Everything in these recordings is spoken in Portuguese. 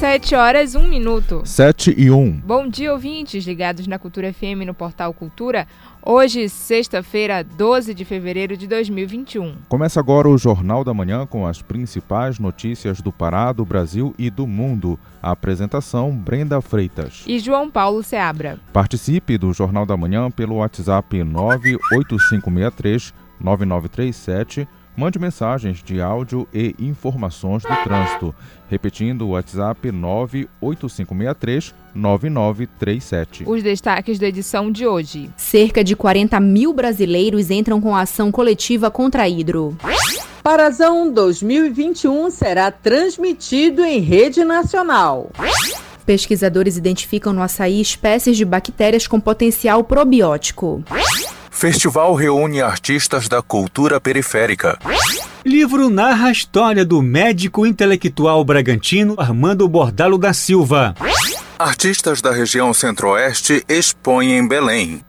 7 horas, 1 minuto. 7 e 1. Bom dia, ouvintes ligados na Cultura FM no portal Cultura. Hoje, sexta-feira, 12 de fevereiro de 2021. Começa agora o Jornal da Manhã com as principais notícias do Pará, do Brasil e do mundo. A apresentação Brenda Freitas e João Paulo Seabra. Participe do Jornal da Manhã pelo WhatsApp 98563 9937 Mande mensagens de áudio e informações do trânsito. Repetindo o WhatsApp 98563 9937. Os destaques da edição de hoje. Cerca de 40 mil brasileiros entram com ação coletiva contra a hidro. Parazão 2021 será transmitido em rede nacional. Pesquisadores identificam no açaí espécies de bactérias com potencial probiótico. Festival reúne artistas da cultura periférica. Livro narra a história do médico intelectual bragantino Armando Bordalo da Silva. Artistas da região centro-oeste expõem em Belém.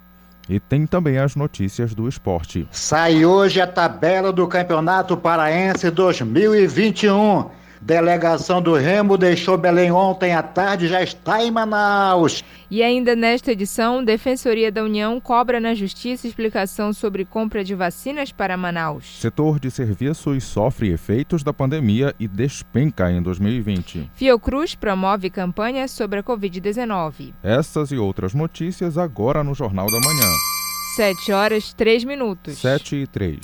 E tem também as notícias do esporte. Sai hoje a tabela do Campeonato Paraense 2021. Delegação do Remo deixou Belém ontem à tarde, já está em Manaus. E ainda nesta edição, Defensoria da União cobra na Justiça explicação sobre compra de vacinas para Manaus. Setor de serviços sofre efeitos da pandemia e despenca em 2020. Fiocruz promove campanha sobre a Covid-19. Essas e outras notícias agora no Jornal da Manhã. 7 horas 3 minutos. 7 e 3.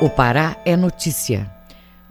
O Pará é notícia.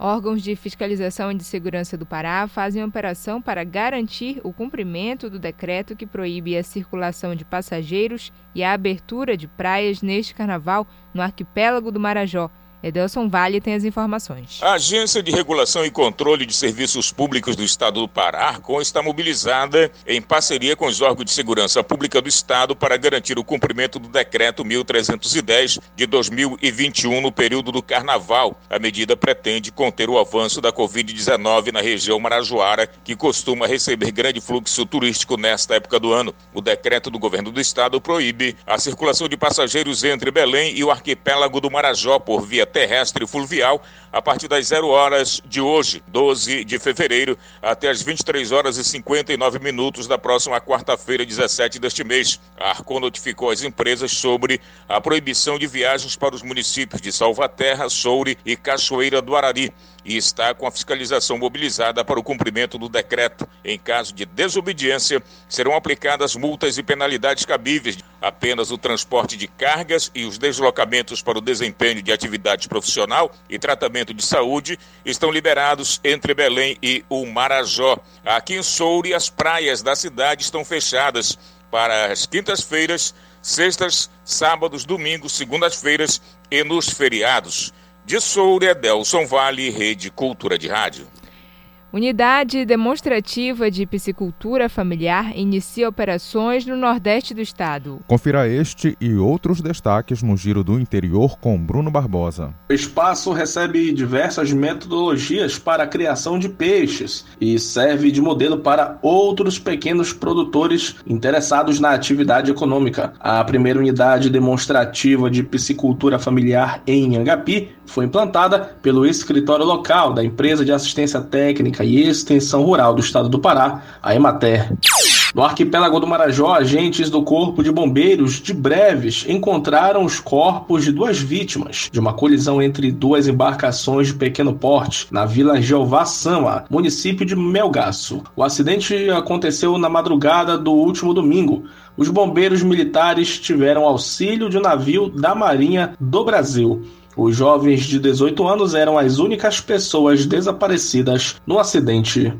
Órgãos de fiscalização e de segurança do Pará fazem operação para garantir o cumprimento do decreto que proíbe a circulação de passageiros e a abertura de praias neste carnaval no arquipélago do Marajó, Edelson Vale tem as informações. A Agência de Regulação e Controle de Serviços Públicos do Estado do Pará, Arcon, está mobilizada em parceria com os órgãos de segurança pública do Estado para garantir o cumprimento do Decreto 1310 de 2021 no período do Carnaval. A medida pretende conter o avanço da Covid-19 na região marajoara, que costuma receber grande fluxo turístico nesta época do ano. O decreto do governo do Estado proíbe a circulação de passageiros entre Belém e o arquipélago do Marajó por via terrestre e fluvial a partir das 0 horas de hoje, 12 de fevereiro, até as 23 horas e 59 minutos da próxima quarta-feira, 17 deste mês. A Arcon notificou as empresas sobre a proibição de viagens para os municípios de Salvaterra, Soure e Cachoeira do Arari e está com a fiscalização mobilizada para o cumprimento do decreto. Em caso de desobediência, serão aplicadas multas e penalidades cabíveis. Apenas o transporte de cargas e os deslocamentos para o desempenho de atividade profissional e tratamento de saúde estão liberados entre Belém e o Marajó. Aqui em Soure, as praias da cidade estão fechadas para as quintas-feiras, sextas, sábados, domingos, segundas-feiras e nos feriados. De Soura, Delson Vale, Rede Cultura de Rádio. Unidade Demonstrativa de Piscicultura Familiar inicia operações no Nordeste do Estado. Confira este e outros destaques no Giro do Interior com Bruno Barbosa. O espaço recebe diversas metodologias para a criação de peixes e serve de modelo para outros pequenos produtores interessados na atividade econômica. A primeira unidade demonstrativa de piscicultura familiar em Angapi foi implantada pelo escritório local da empresa de assistência técnica e Extensão Rural do Estado do Pará, a Emater. No arquipélago do Marajó, agentes do Corpo de Bombeiros de Breves encontraram os corpos de duas vítimas de uma colisão entre duas embarcações de pequeno porte na Vila Jeová Sama, município de Melgaço. O acidente aconteceu na madrugada do último domingo. Os bombeiros militares tiveram auxílio de um navio da Marinha do Brasil. Os jovens de 18 anos eram as únicas pessoas desaparecidas no acidente.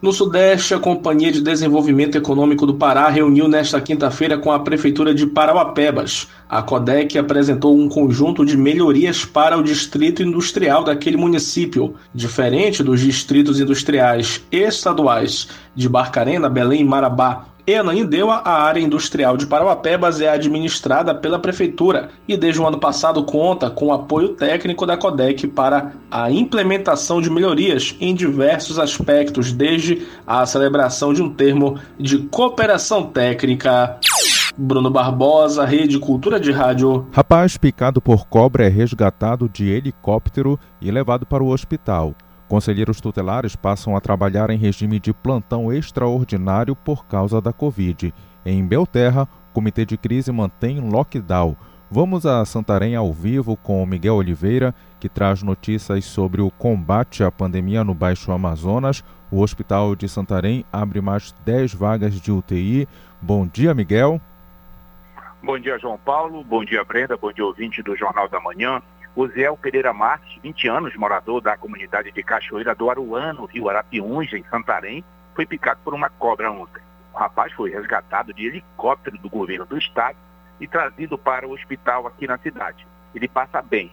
No Sudeste, a Companhia de Desenvolvimento Econômico do Pará reuniu nesta quinta-feira com a Prefeitura de Parauapebas. A CODEC apresentou um conjunto de melhorias para o distrito industrial daquele município, diferente dos distritos industriais estaduais de Barcarena, Belém e Marabá, Ananindeua, a área industrial de Parauapebas é administrada pela Prefeitura e desde o ano passado conta com o apoio técnico da CODEC para a implementação de melhorias em diversos aspectos, desde a celebração de um termo de cooperação técnica. Bruno Barbosa, Rede Cultura de Rádio. Rapaz picado por cobra é resgatado de helicóptero e levado para o hospital. Conselheiros tutelares passam a trabalhar em regime de plantão extraordinário por causa da Covid. Em Belterra, o Comitê de Crise mantém lockdown. Vamos a Santarém ao vivo com Miguel Oliveira, que traz notícias sobre o combate à pandemia no Baixo Amazonas. O Hospital de Santarém abre mais 10 vagas de UTI. Bom dia, Miguel. Bom dia, João Paulo. Bom dia, Brenda. Bom dia, ouvinte do Jornal da Manhã. Osiel Pereira Marques, 20 anos, morador da comunidade de Cachoeira do Aruã, no rio Arapiunja, em Santarém, foi picado por uma cobra ontem. O rapaz foi resgatado de helicóptero do governo do estado e trazido para o hospital aqui na cidade. Ele passa bem.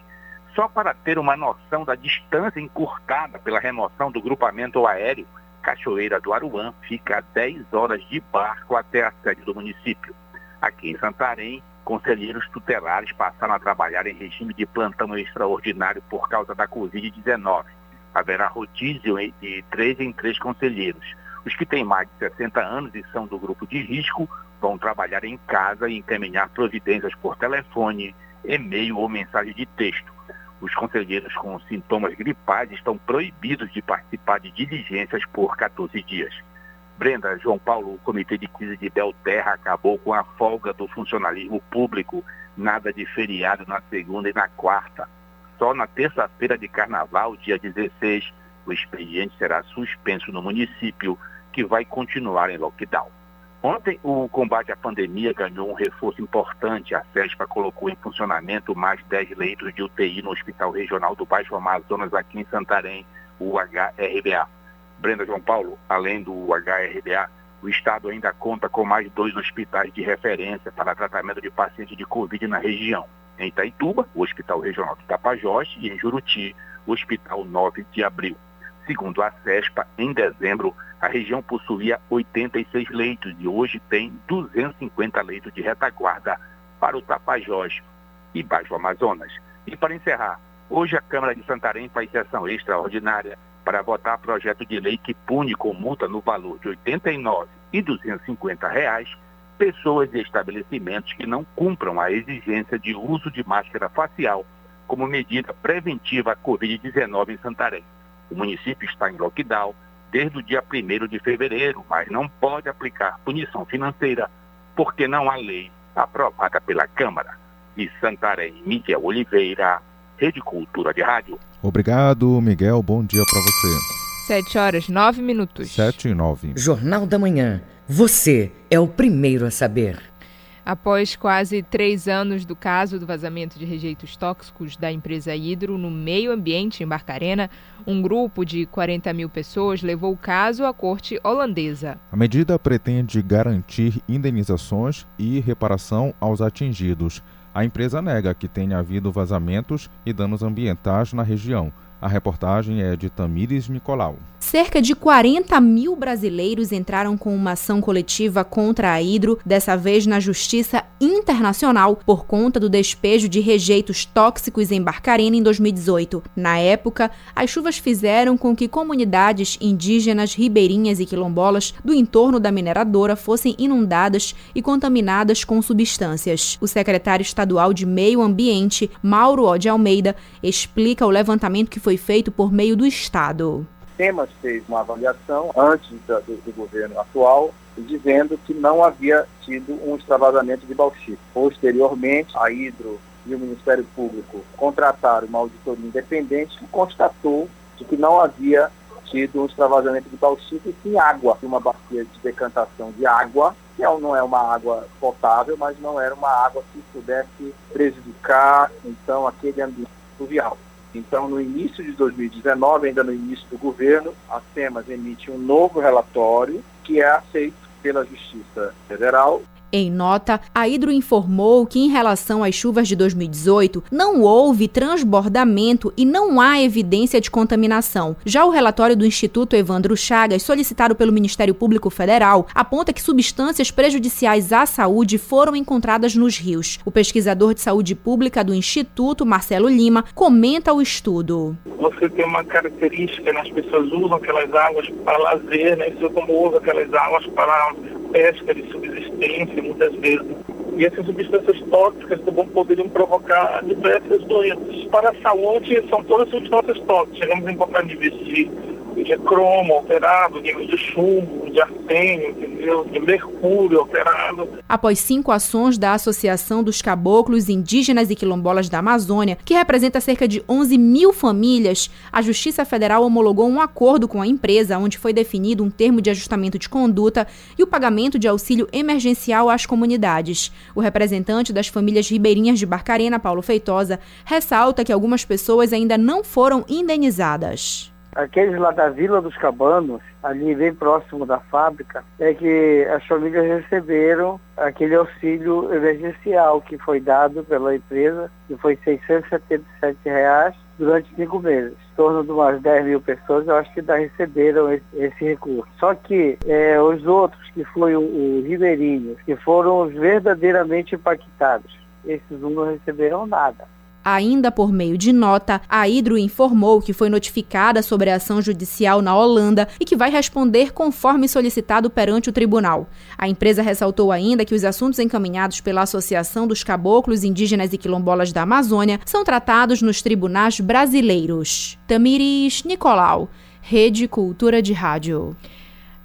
Só para ter uma noção da distância encurtada pela remoção do grupamento aéreo, Cachoeira do Aruã fica a 10 horas de barco até a sede do município. Aqui em Santarém, conselheiros tutelares passaram a trabalhar em regime de plantão extraordinário por causa da Covid-19. Haverá rodízio de três em três conselheiros. Os que têm mais de 60 anos e são do grupo de risco vão trabalhar em casa e encaminhar providências por telefone, e-mail ou mensagem de texto. Os conselheiros com sintomas gripais estão proibidos de participar de diligências por 14 dias. Brenda, João Paulo, o Comitê de Crise de Belterra acabou com a folga do funcionalismo público, nada de feriado na segunda e na quarta. Só na terça-feira de carnaval, dia 16, o expediente será suspenso no município, que vai continuar em lockdown. Ontem, o combate à pandemia ganhou um reforço importante. A CESPA colocou em funcionamento mais 10 leitos de UTI no Hospital Regional do Baixo Amazonas, aqui em Santarém, o HRBA. Brenda João Paulo, além do HRDA, o Estado ainda conta com mais dois hospitais de referência para tratamento de pacientes de Covid na região. Em Itaituba, o Hospital Regional de Tapajós e em Juruti, o Hospital 9 de Abril. Segundo a CESPA, em dezembro, a região possuía 86 leitos e hoje tem 250 leitos de retaguarda para o Tapajós e Baixo Amazonas. E para encerrar, hoje a Câmara de Santarém faz sessão extraordinária para votar projeto de lei que pune com multa no valor de R$ 89 e 250 reais pessoas e estabelecimentos que não cumpram a exigência de uso de máscara facial como medida preventiva à Covid-19 em Santarém. O município está em lockdown desde o dia 1 de fevereiro, mas não pode aplicar punição financeira porque não há lei aprovada pela Câmara. De Santarém, Miguel Oliveira, Rede Cultura de Rádio. Obrigado, Miguel. Bom dia para você. Sete horas, nove minutos. Sete e nove. Jornal da Manhã. Você é o primeiro a saber. Após quase três anos do caso do vazamento de rejeitos tóxicos da empresa Hidro no meio ambiente em Barcarena, um grupo de 40 mil pessoas levou o caso à corte holandesa. A medida pretende garantir indenizações e reparação aos atingidos. A empresa nega que tenha havido vazamentos e danos ambientais na região. A reportagem é de Tamires Nicolau. Cerca de 40 mil brasileiros entraram com uma ação coletiva contra a Hidro, dessa vez na Justiça Internacional, por conta do despejo de rejeitos tóxicos em Barcarena em 2018. Na época, as chuvas fizeram com que comunidades indígenas, ribeirinhas e quilombolas do entorno da mineradora fossem inundadas e contaminadas com substâncias. O secretário estadual de Meio Ambiente, Mauro Ode Almeida, explica o levantamento que foi feito por meio do Estado. SEMAS fez uma avaliação antes do, do, governo atual, dizendo que não havia tido um extravasamento de bauxita. Posteriormente, a Hidro e o Ministério Público contrataram uma auditoria independente que constatou de que não havia tido um extravasamento de bauxita e sim água, uma bacia de decantação de água, que é não é uma água potável, mas não era uma água que pudesse prejudicar então aquele ambiente fluvial. Então, no início de 2019, ainda no início do governo, a SEMAS emite um novo relatório que é aceito pela Justiça Federal em nota, a Hidro informou que, em relação às chuvas de 2018, não houve transbordamento e não há evidência de contaminação. Já o relatório do Instituto Evandro Chagas, solicitado pelo Ministério Público Federal, aponta que substâncias prejudiciais à saúde foram encontradas nos rios. O pesquisador de saúde pública do Instituto, Marcelo Lima, comenta o estudo. Você tem uma característica, né? as pessoas usam aquelas águas para lazer, né? Você como usa aquelas águas para pesca de subsistência, muitas vezes E essas substâncias tóxicas também poderiam provocar diversas doenças. Para a saúde, são todas substâncias tóxicas. Chegamos a encontrar níveis de de cromo nível de chumbo, de entendeu? de mercúrio alterado. Após cinco ações da Associação dos Caboclos Indígenas e Quilombolas da Amazônia, que representa cerca de 11 mil famílias, a Justiça Federal homologou um acordo com a empresa, onde foi definido um termo de ajustamento de conduta e o pagamento de auxílio emergencial às comunidades. O representante das famílias ribeirinhas de Barcarena, Paulo Feitosa, ressalta que algumas pessoas ainda não foram indenizadas aqueles lá da Vila dos Cabanos, ali bem próximo da fábrica, é que as famílias receberam aquele auxílio emergencial que foi dado pela empresa, que foi 677 reais durante cinco meses. Em torno de umas 10 mil pessoas, eu acho que já receberam esse, esse recurso. Só que é, os outros, que foi o, o Ribeirinho, que foram verdadeiramente impactados, esses não receberam nada. Ainda por meio de nota, a Hidro informou que foi notificada sobre a ação judicial na Holanda e que vai responder conforme solicitado perante o tribunal. A empresa ressaltou ainda que os assuntos encaminhados pela Associação dos Caboclos Indígenas e Quilombolas da Amazônia são tratados nos tribunais brasileiros. Tamiris Nicolau, Rede Cultura de Rádio.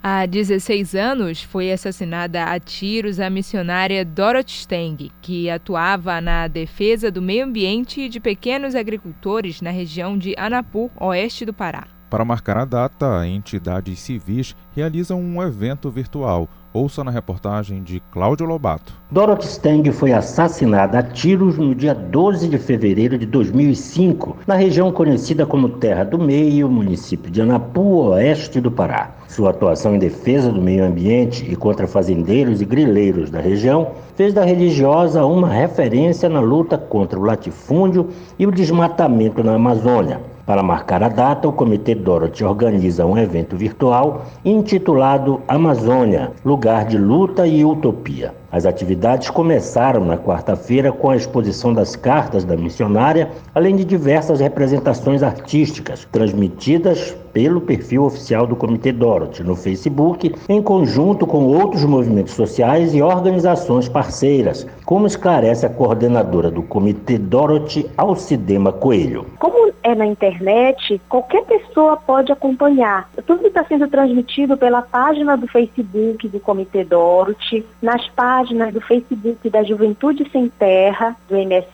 Há 16 anos foi assassinada a tiros a missionária Dorothy Steng, que atuava na defesa do meio ambiente e de pequenos agricultores na região de Anapu, oeste do Pará. Para marcar a data, entidades civis realizam um evento virtual. Ouça na reportagem de Cláudio Lobato. Dorothy Stang foi assassinada a tiros no dia 12 de fevereiro de 2005, na região conhecida como Terra do Meio, município de Anapu, oeste do Pará. Sua atuação em defesa do meio ambiente e contra fazendeiros e grileiros da região fez da religiosa uma referência na luta contra o latifúndio e o desmatamento na Amazônia. Para marcar a data, o Comitê Dorothy organiza um evento virtual intitulado Amazônia Lugar de Luta e Utopia. As atividades começaram na quarta-feira com a exposição das cartas da missionária, além de diversas representações artísticas transmitidas pelo perfil oficial do Comitê Dorothy no Facebook, em conjunto com outros movimentos sociais e organizações parceiras, como esclarece a coordenadora do Comitê Dorothy, Alcidema Coelho. Como é na internet, qualquer pessoa pode acompanhar. Tudo está sendo transmitido pela página do Facebook do Comitê Dorothy, nas páginas do Facebook da Juventude Sem Terra, do MST,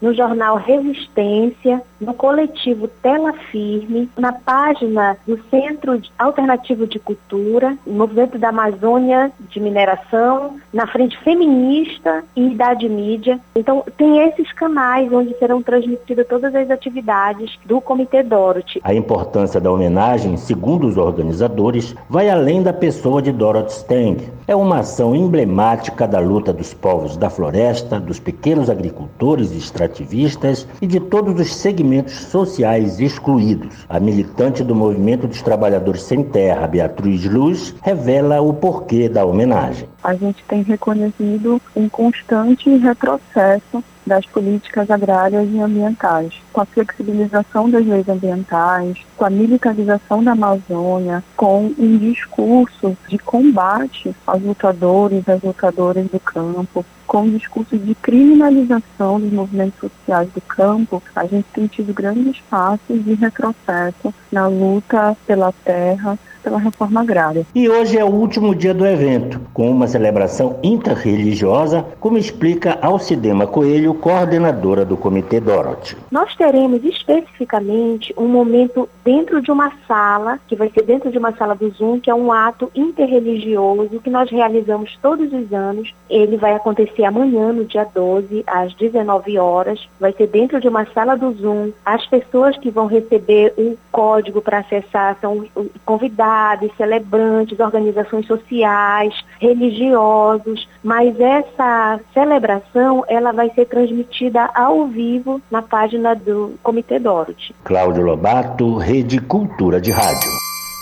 no jornal Resistência, no coletivo Tela Firme, na página do Centro Alternativo de Cultura, Movimento da Amazônia de Mineração, na Frente Feminista e Idade Mídia. Então, tem esses canais onde serão transmitidas todas as atividades do Comitê Dorothy. A importância da homenagem, segundo os organizadores, vai além da pessoa de Dorothy Stang. É uma ação emblemática da luta dos povos da floresta, dos pequenos agricultores e extrativistas e de todos os segmentos sociais excluídos. A militante do Movimento dos Trabalhadores Sem Terra, Beatriz Luz, revela o porquê da homenagem. A gente tem reconhecido um constante retrocesso das políticas agrárias e ambientais, com a flexibilização das leis ambientais, com a militarização da Amazônia, com um discurso de combate aos lutadores, às lutadoras do campo, com um discurso de criminalização dos movimentos sociais do campo, a gente tem tido grandes passos de retrocesso na luta pela terra, pela reforma agrária. E hoje é o último dia do evento, com uma celebração interreligiosa, como explica Alcidema Coelho, coordenadora do Comitê Dorothy. Nós teremos especificamente um momento dentro de uma sala, que vai ser dentro de uma sala do Zoom, que é um ato interreligioso que nós realizamos todos os anos. Ele vai acontecer amanhã, no dia 12, às 19 horas. Vai ser dentro de uma sala do Zoom. As pessoas que vão receber o código para acessar são convidados comunidades, celebrantes, organizações sociais, religiosos, mas essa celebração ela vai ser transmitida ao vivo na página do Comitê Dorothy. Cláudio Lobato, Rede Cultura de Rádio.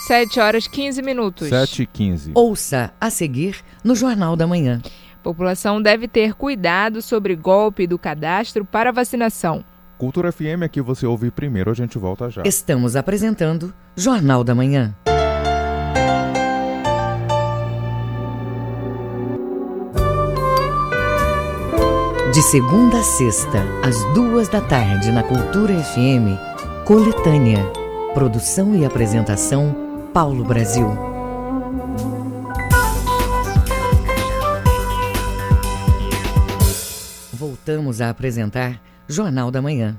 7 horas 15 minutos. 7 e 15. Ouça a seguir no Jornal da Manhã. População deve ter cuidado sobre golpe do cadastro para vacinação. Cultura FM aqui você ouve primeiro, a gente volta já. Estamos apresentando Jornal da Manhã. De segunda a sexta, às duas da tarde, na Cultura FM, Coletânea. Produção e apresentação, Paulo Brasil. Voltamos a apresentar Jornal da Manhã.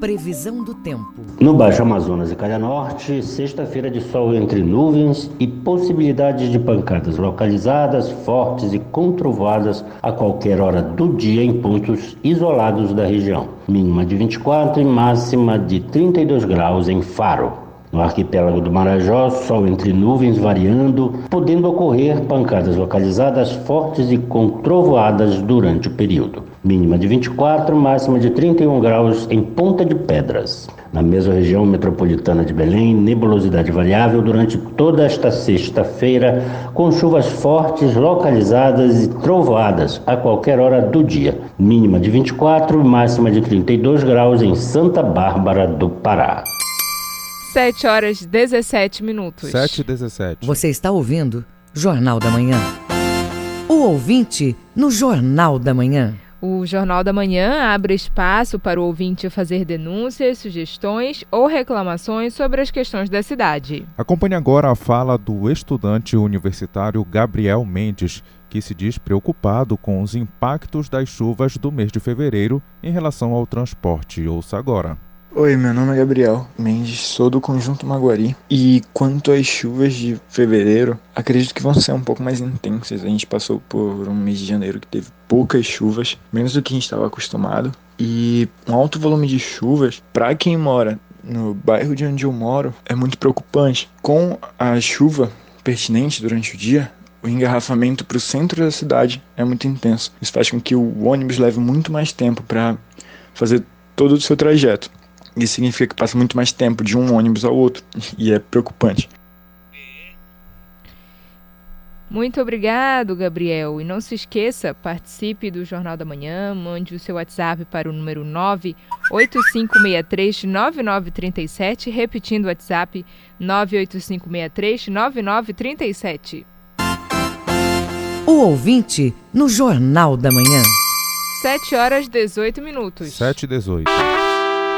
Previsão do tempo. No Baixo Amazonas e Calha Norte, sexta-feira de sol entre nuvens e possibilidade de pancadas localizadas, fortes e controvadas a qualquer hora do dia em pontos isolados da região. Mínima de 24 e máxima de 32 graus em Faro. No arquipélago do Marajó, sol entre nuvens variando, podendo ocorrer pancadas localizadas fortes e com trovoadas durante o período. Mínima de 24, máxima de 31 graus em Ponta de Pedras. Na mesma região metropolitana de Belém, nebulosidade variável durante toda esta sexta-feira, com chuvas fortes localizadas e trovoadas a qualquer hora do dia. Mínima de 24, máxima de 32 graus em Santa Bárbara do Pará. 7 horas 17 minutos. 7 e 17. Você está ouvindo Jornal da Manhã. O ouvinte no Jornal da Manhã. O Jornal da Manhã abre espaço para o ouvinte fazer denúncias, sugestões ou reclamações sobre as questões da cidade. Acompanhe agora a fala do estudante universitário Gabriel Mendes, que se diz preocupado com os impactos das chuvas do mês de fevereiro em relação ao transporte. Ouça agora. Oi, meu nome é Gabriel Mendes, sou do Conjunto Maguari e quanto às chuvas de fevereiro, acredito que vão ser um pouco mais intensas. A gente passou por um mês de janeiro que teve poucas chuvas, menos do que a gente estava acostumado, e um alto volume de chuvas para quem mora no bairro de onde eu moro é muito preocupante. Com a chuva pertinente durante o dia, o engarrafamento para o centro da cidade é muito intenso. Isso faz com que o ônibus leve muito mais tempo para fazer todo o seu trajeto. Isso significa que passa muito mais tempo de um ônibus ao outro e é preocupante. Muito obrigado, Gabriel. E não se esqueça, participe do Jornal da Manhã, mande o seu WhatsApp para o número 985639937, repetindo o WhatsApp 985639937. O ouvinte no Jornal da Manhã. 7 horas 18 minutos. 7 e 18.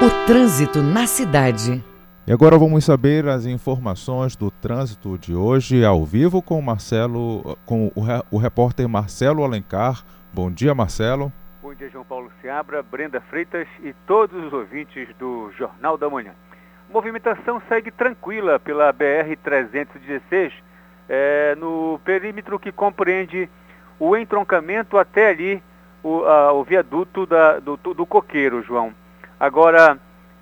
O trânsito na cidade. E agora vamos saber as informações do trânsito de hoje ao vivo com o Marcelo, com o, o repórter Marcelo Alencar. Bom dia, Marcelo. Bom dia, João Paulo Seabra, Brenda Freitas e todos os ouvintes do Jornal da Manhã. Movimentação segue tranquila pela BR-316, é, no perímetro que compreende o entroncamento até ali, o, a, o viaduto da, do, do Coqueiro, João. Agora,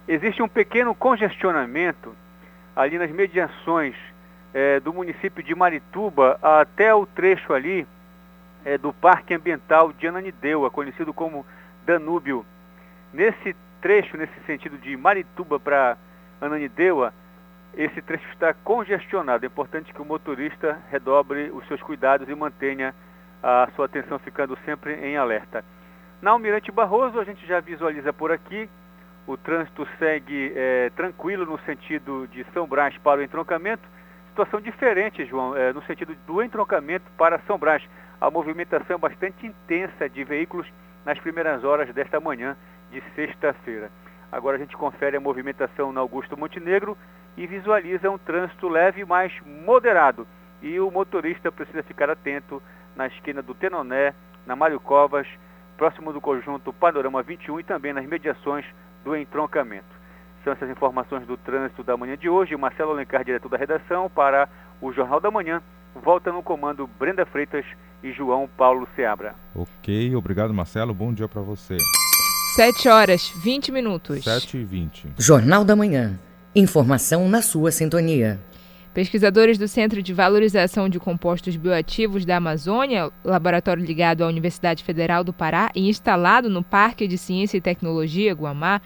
existe um pequeno congestionamento ali nas mediações é, do município de Marituba até o trecho ali é, do Parque Ambiental de Ananindeua, conhecido como Danúbio. Nesse trecho, nesse sentido de Marituba para Ananindeua, esse trecho está congestionado. É importante que o motorista redobre os seus cuidados e mantenha a sua atenção ficando sempre em alerta. Na Almirante Barroso, a gente já visualiza por aqui o trânsito segue é, tranquilo no sentido de São Brás para o entroncamento. Situação diferente, João, é, no sentido do entroncamento para São Brás. A movimentação bastante intensa de veículos nas primeiras horas desta manhã de sexta-feira. Agora a gente confere a movimentação na Augusto Montenegro e visualiza um trânsito leve, mas moderado. E o motorista precisa ficar atento na esquina do Tenoné, na Mário Covas, próximo do conjunto Panorama 21 e também nas mediações do entroncamento. São essas informações do trânsito da manhã de hoje. Marcelo Alencar, diretor da redação, para o Jornal da Manhã. Volta no comando Brenda Freitas e João Paulo Seabra. Ok, obrigado Marcelo. Bom dia para você. 7 horas 20 minutos. 7 e 20. Jornal da Manhã. Informação na sua sintonia. Pesquisadores do Centro de Valorização de Compostos Bioativos da Amazônia, laboratório ligado à Universidade Federal do Pará e instalado no Parque de Ciência e Tecnologia Guamá,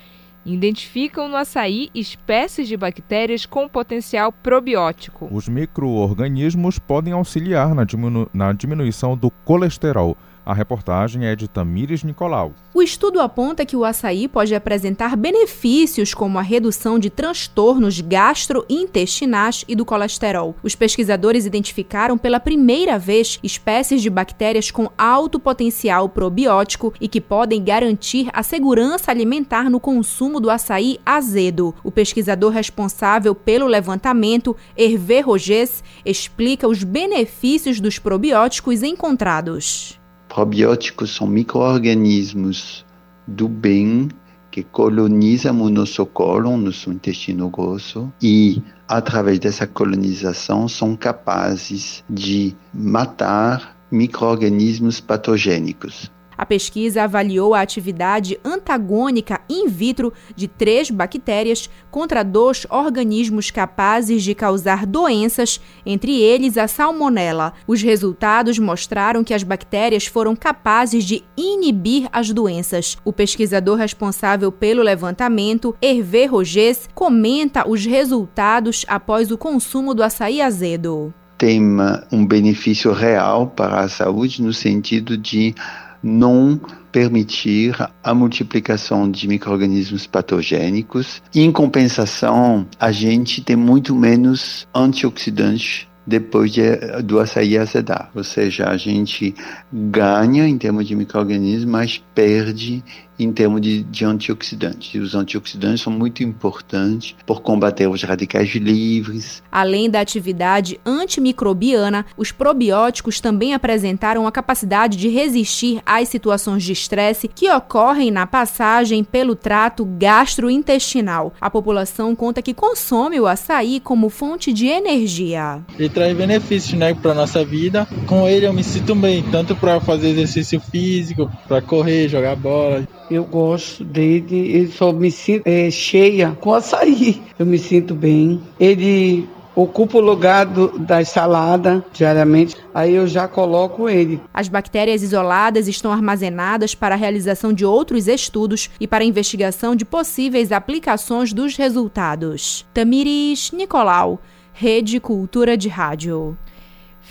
identificam no açaí espécies de bactérias com potencial probiótico. Os micro-organismos podem auxiliar na, diminu na diminuição do colesterol, A reportagem é de Tamires Nicolau. O estudo aponta que o açaí pode apresentar benefícios como a redução de transtornos gastrointestinais e do colesterol. Os pesquisadores identificaram pela primeira vez espécies de bactérias com alto potencial probiótico e que podem garantir a segurança alimentar no consumo do açaí azedo. O pesquisador responsável pelo levantamento, Hervé Rogés, explica os benefícios dos probióticos encontrados. Probióticos são micro-organismos do bem que colonizam o nosso cólon, nosso intestino grosso, e através dessa colonização são capazes de matar micro-organismos patogênicos. A pesquisa avaliou a atividade antagônica in vitro de três bactérias contra dois organismos capazes de causar doenças, entre eles a salmonela. Os resultados mostraram que as bactérias foram capazes de inibir as doenças. O pesquisador responsável pelo levantamento, Hervé Rogés, comenta os resultados após o consumo do açaí azedo. Tem um benefício real para a saúde no sentido de não permitir a multiplicação de microrganismos patogênicos. Em compensação, a gente tem muito menos antioxidantes depois de, do açaí azedar. Ou seja, a gente ganha em termos de microorganismos, mas perde em termos de, de, antioxidantes. E os antioxidantes são muito importantes por combater os radicais livres. Além da atividade antimicrobiana, os probióticos também apresentaram a capacidade de resistir às situações de estresse que ocorrem na passagem pelo trato gastrointestinal. A população conta que consome o açaí como fonte de energia. Ele traz benefícios né, para nossa vida. Com ele eu me sinto bem, tanto para fazer exercício físico, para correr, jogar bola. Eu gosto dele, eu só me sinto é, cheia com açaí. Eu me sinto bem. Ele ocupa o lugar do, da salada diariamente, aí eu já coloco ele. As bactérias isoladas estão armazenadas para a realização de outros estudos e para a investigação de possíveis aplicações dos resultados. Tamiris Nicolau, Rede Cultura de Rádio.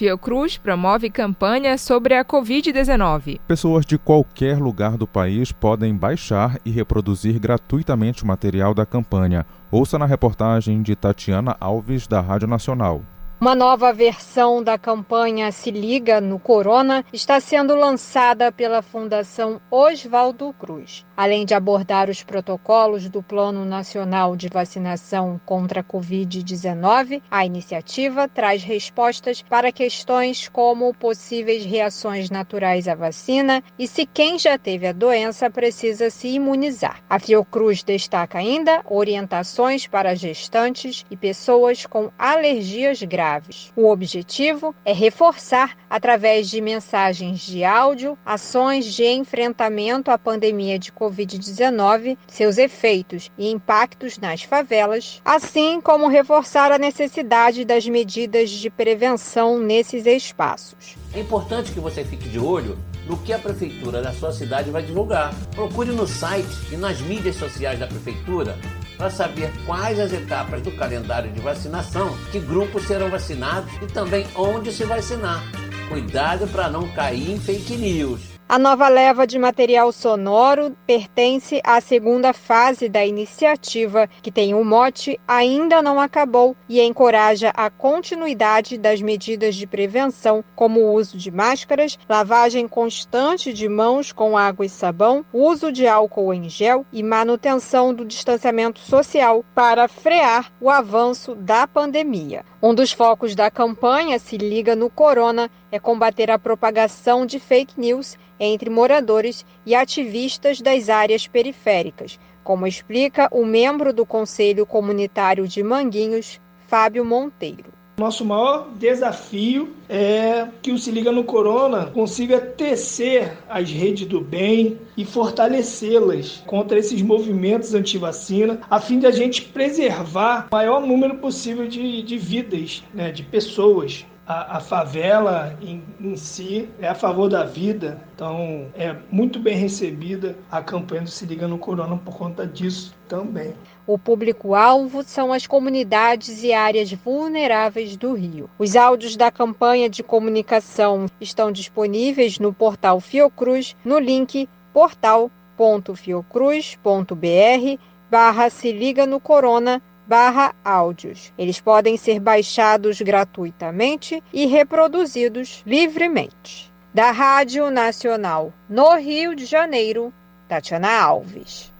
Fiocruz promove campanha sobre a Covid-19. Pessoas de qualquer lugar do país podem baixar e reproduzir gratuitamente o material da campanha. Ouça na reportagem de Tatiana Alves, da Rádio Nacional. Uma nova versão da campanha Se Liga no Corona está sendo lançada pela Fundação Oswaldo Cruz. Além de abordar os protocolos do Plano Nacional de Vacinação contra a Covid-19, a iniciativa traz respostas para questões como possíveis reações naturais à vacina e se quem já teve a doença precisa se imunizar. A Fiocruz destaca ainda orientações para gestantes e pessoas com alergias graves graves. O objetivo é reforçar, através de mensagens de áudio, ações de enfrentamento à pandemia de Covid-19, seus efeitos e impactos nas favelas, assim como reforçar a necessidade das medidas de prevenção nesses espaços. É importante que você fique de olho no que a prefeitura da sua cidade vai divulgar. Procure no site e nas mídias sociais da prefeitura para saber quais as etapas do calendário de vacinação, que grupos serão vacinados e também onde se vacinar. Cuidado para não cair em fake news. A nova leva de material sonoro pertence à segunda fase da iniciativa, que tem o mote Ainda Não Acabou e encoraja a continuidade das medidas de prevenção, como o uso de máscaras, lavagem constante de mãos com água e sabão, uso de álcool em gel e manutenção do distanciamento social para frear o avanço da pandemia. Um dos focos da campanha Se Liga no Corona é combater a propagação de fake news entre moradores e ativistas das áreas periféricas, como explica o membro do Conselho Comunitário de Manguinhos, Fábio Monteiro. Nosso maior desafio é que o Se Liga no Corona consiga tecer as redes do bem e fortalecê-las contra esses movimentos anti-vacina, a fim de a gente preservar o maior número possível de, de vidas, né, de pessoas a, a favela em, em, si é a favor da vida, então é muito bem recebida a campanha do Se Liga no Corona por conta disso também. O público-alvo são as comunidades e áreas vulneráveis do Rio. Os áudios da campanha de comunicação estão disponíveis no portal Fiocruz no link portal.fiocruz.br barra se liga no corona barra áudios. Eles podem ser baixados gratuitamente e reproduzidos livremente. Da Rádio Nacional no Rio de Janeiro, Tatiana Alves.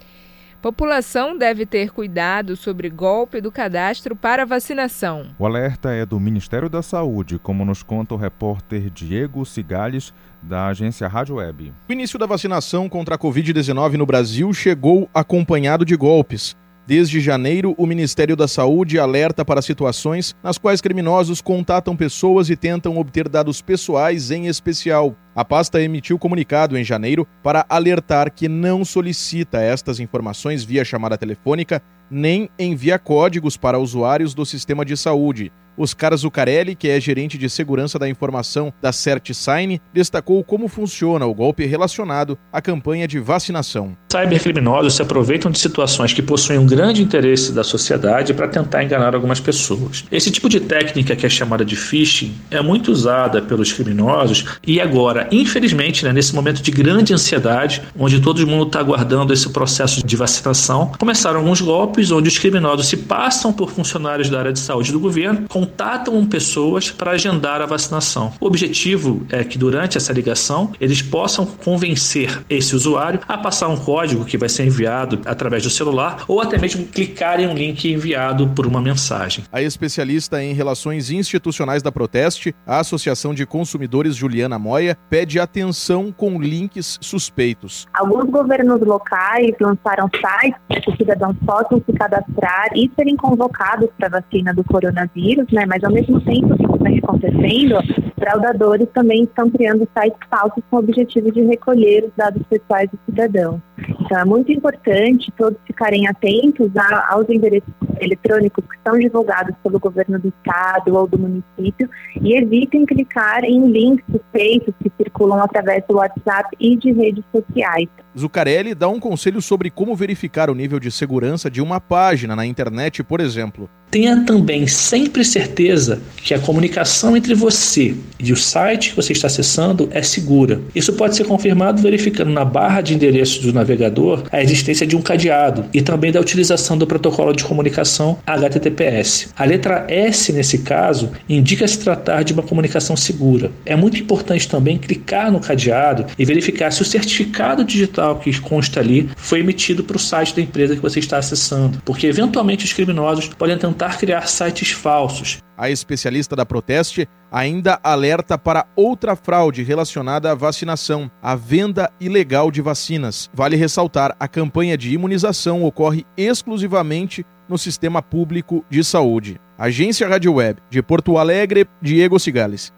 População deve ter cuidado sobre golpe do cadastro para vacinação. O alerta é do Ministério da Saúde, como nos conta o repórter Diego Cigales, da agência Rádio Web. O início da vacinação contra a Covid-19 no Brasil chegou acompanhado de golpes. Desde janeiro, o Ministério da Saúde alerta para situações nas quais criminosos contatam pessoas e tentam obter dados pessoais em especial. A pasta emitiu comunicado em janeiro para alertar que não solicita estas informações via chamada telefônica nem envia códigos para usuários do sistema de saúde. Oscar Zucarelli, que é gerente de segurança da informação da CertSign, destacou como funciona o golpe relacionado à campanha de vacinação. Cybercriminosos se aproveitam de situações que possuem um grande interesse da sociedade para tentar enganar algumas pessoas. Esse tipo de técnica, que é chamada de phishing, é muito usada pelos criminosos e agora, infelizmente, né, nesse momento de grande ansiedade, onde todo mundo está aguardando esse processo de vacinação, começaram alguns golpes onde os criminosos se passam por funcionários da área de saúde do governo com contatam pessoas para agendar a vacinação. O objetivo é que durante essa ligação eles possam convencer esse usuário a passar um código que vai ser enviado através do celular ou até mesmo clicar em um link enviado por uma mensagem. A especialista em relações institucionais da Proteste, a Associação de Consumidores Juliana Moia, pede atenção com links suspeitos. Alguns governos locais lançaram sites para que os cidadãos possam se cadastrar e serem convocados para a vacina do coronavírus né? Mas ao mesmo tempo que isso está acontecendo, fraudadores também estão criando sites falsos com o objetivo de recolher os dados pessoais dos cidadãos. Então é muito importante todos ficarem atentos a, aos endereços eletrônicos que são divulgados pelo governo do estado ou do município e evitem clicar em links suspeitos que circulam através do WhatsApp e de redes sociais. Zucarelli dá um conselho sobre como verificar o nível de segurança de uma página na internet, por exemplo. Tenha também sempre certeza que a comunicação entre você e o site que você está acessando é segura. Isso pode ser confirmado verificando na barra de endereço do navegador a existência de um cadeado e também da utilização do protocolo de comunicação HTTPS. A letra S, nesse caso, indica se tratar de uma comunicação segura. É muito importante também clicar no cadeado e verificar se o certificado digital que consta ali foi emitido para o site da empresa que você está acessando, porque eventualmente os criminosos podem tentar tentar criar sites falsos. A especialista da Proteste ainda alerta para outra fraude relacionada à vacinação, a venda ilegal de vacinas. Vale ressaltar, a campanha de imunização ocorre exclusivamente no sistema público de saúde. Agência Rádio Web de Porto Alegre, Diego Cigales.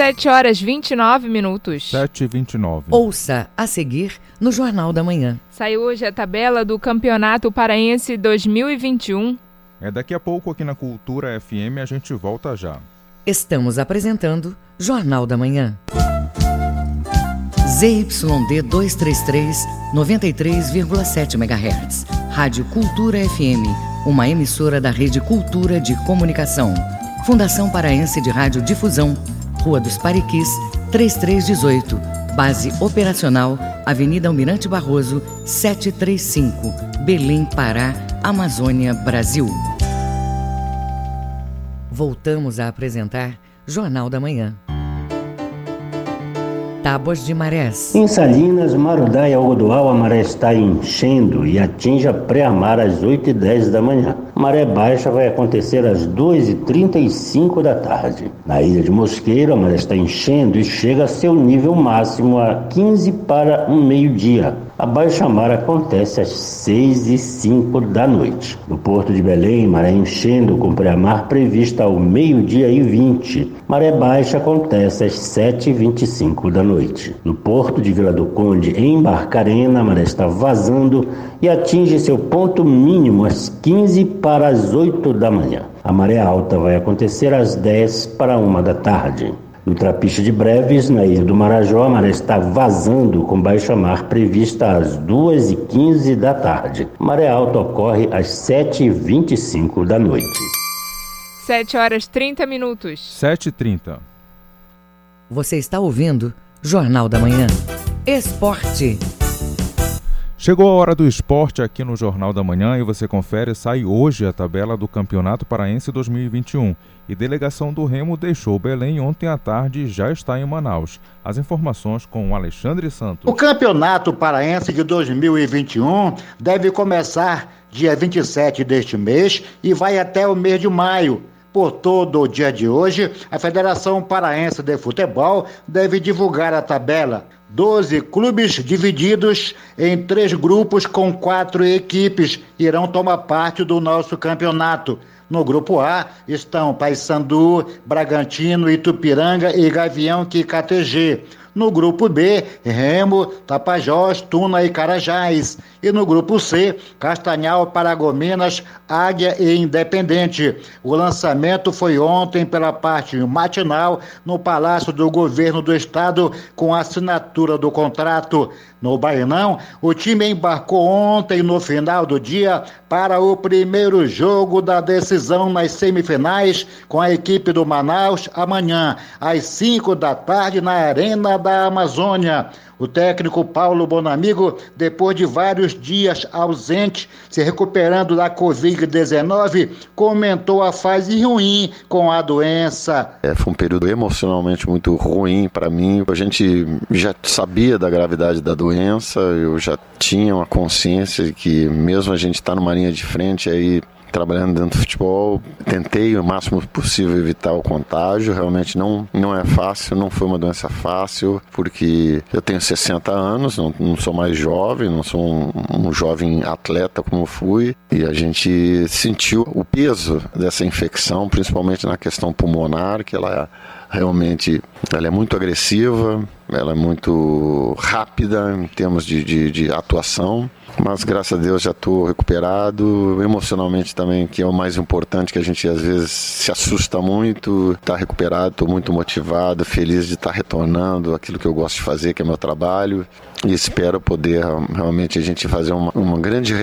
7 horas 29 minutos. 7 e 29. Ouça a seguir no Jornal da Manhã. Saiu hoje a tabela do Campeonato Paraense 2021. É daqui a pouco aqui na Cultura FM a gente volta já. Estamos apresentando Jornal da Manhã. ZYD 233, 93,7 MHz. Rádio Cultura FM, uma emissora da Rede Cultura de Comunicação. Fundação Paraense de Rádio Difusão Rua dos Pariquis, 3318. Base operacional, Avenida Almirante Barroso, 735, Belém, Pará, Amazônia, Brasil. Voltamos a apresentar Jornal da Manhã. Tábuas de marés. Em Salinas, Marudá e Algodual, a maré está enchendo e atinge a pré-mar às 8h10 da manhã. maré baixa vai acontecer às 2h35 da tarde. Na ilha de Mosqueiro, a maré está enchendo e chega a seu nível máximo a 15 para um meio-dia. A baixa mar acontece às 6 e 5 da noite. No Porto de Belém, maré enchendo com pré-mar prevista ao meio-dia e 20. Maré baixa acontece às 7 e 25 da noite. No Porto de Vila do Conde, em Barcarena, a maré está vazando e atinge seu ponto mínimo às 15 para as 8 da manhã. A maré alta vai acontecer às 10 para 1 da tarde. No Trapiche de Breves, na ilha do Marajó, a maré está vazando com baixa mar prevista às 2h15 da tarde. Maré alta ocorre às 7h25 da noite. 7 horas 30 minutos. 7h30. Você está ouvindo Jornal da Manhã. Esporte. Chegou a hora do esporte aqui no Jornal da Manhã e você confere, sai hoje a tabela do Campeonato Paraense 2021. E delegação do Remo deixou Belém ontem à tarde e já está em Manaus. As informações com Alexandre Santos. O Campeonato Paraense de 2021 deve começar dia 27 deste mês e vai até o mês de maio. Por todo o dia de hoje, a Federação Paraense de Futebol deve divulgar a tabela. 12 clubes divididos em três grupos com quatro equipes irão tomar parte do nosso campeonato. No grupo A estão Paysandu, Bragantino, Itupiranga e Gavião KTG. No grupo B, Remo, Tapajós, Tuna e Carajás. E no grupo C, Castanhal, Paragominas, Águia e Independente. O lançamento foi ontem pela parte matinal no Palácio do Governo do Estado com a assinatura do contrato. No Bainão, o time embarcou ontem no final do dia para o primeiro jogo da decisão nas semifinais com a equipe do Manaus amanhã, às 5 da tarde, na Arena da Amazônia. O técnico Paulo Bonamigo, depois de vários dias ausente, se recuperando da Covid-19, comentou a fase ruim com a doença. É, foi um período emocionalmente muito ruim para mim. A gente já sabia da gravidade da doença, eu já tinha uma consciência de que mesmo a gente estar tá numa linha de frente aí trabalhando dentro do futebol. Tentei o máximo possível evitar o contágio. Realmente não, não é fácil, não foi uma doença fácil, porque eu tenho 60 anos, não, não sou mais jovem, não sou um, um jovem atleta como fui. E a gente sentiu o peso dessa infecção, principalmente na questão pulmonar, que ela realmente ela é muito agressiva, ela é muito rápida em termos de, de, de atuação mas graças a Deus já estou recuperado, emocionalmente também, que é o mais importante, que a gente às vezes se assusta muito, está recuperado, estou muito motivado, feliz de estar tá retornando aquilo que eu gosto de fazer, que é meu trabalho, e espero poder realmente a gente fazer uma, uma grande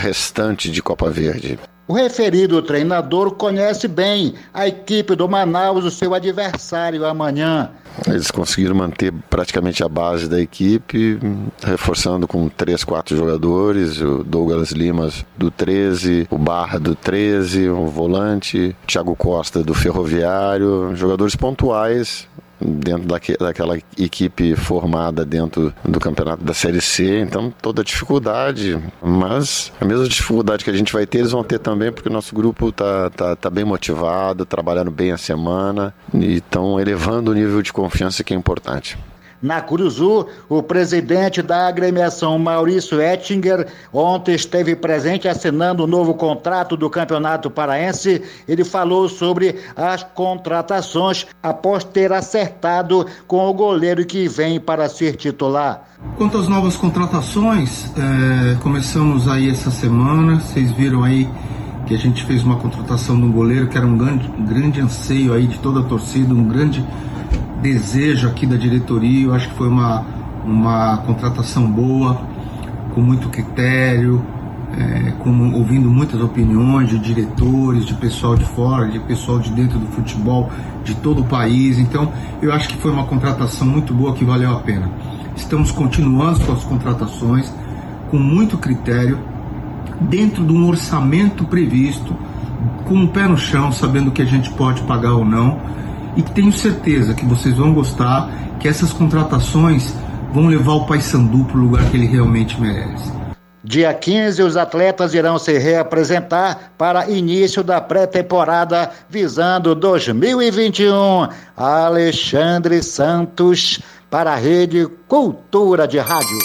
restante de Copa Verde. O referido treinador conhece bem a equipe do Manaus, o seu adversário amanhã. Eles conseguiram manter praticamente a base da equipe, reforçando com três, quatro jogadores, o Douglas Limas do 13, o Barra do 13, o volante, Thiago Costa do Ferroviário, jogadores pontuais dentro daque, daquela equipe formada dentro do campeonato da Série C. Então, toda dificuldade, mas a mesma dificuldade que a gente vai ter, eles vão ter também, porque o nosso grupo está tá, tá bem motivado, trabalhando bem a semana e estão elevando o nível de confiança que é importante. Na Curuzu, o presidente da agremiação Maurício Ettinger ontem esteve presente assinando o novo contrato do Campeonato Paraense. Ele falou sobre as contratações após ter acertado com o goleiro que vem para ser titular. Quanto às novas contratações, é, começamos aí essa semana. Vocês viram aí que a gente fez uma contratação de um goleiro que era um grande, grande anseio aí de toda a torcida, um grande desejo aqui da diretoria. Eu acho que foi uma, uma contratação boa, com muito critério, é, com, ouvindo muitas opiniões de diretores, de pessoal de fora, de pessoal de dentro do futebol, de todo o país. Então, eu acho que foi uma contratação muito boa que valeu a pena. Estamos continuando com as contratações com muito critério, dentro de um orçamento previsto, com o um pé no chão, sabendo que a gente pode pagar ou não e tenho certeza que vocês vão gostar, que essas contratações vão levar o Paysandu para o lugar que ele realmente merece. Dia 15, os atletas irão se reapresentar para início da pré-temporada visando 2021. Alexandre Santos para a Rede Cultura de Rádio.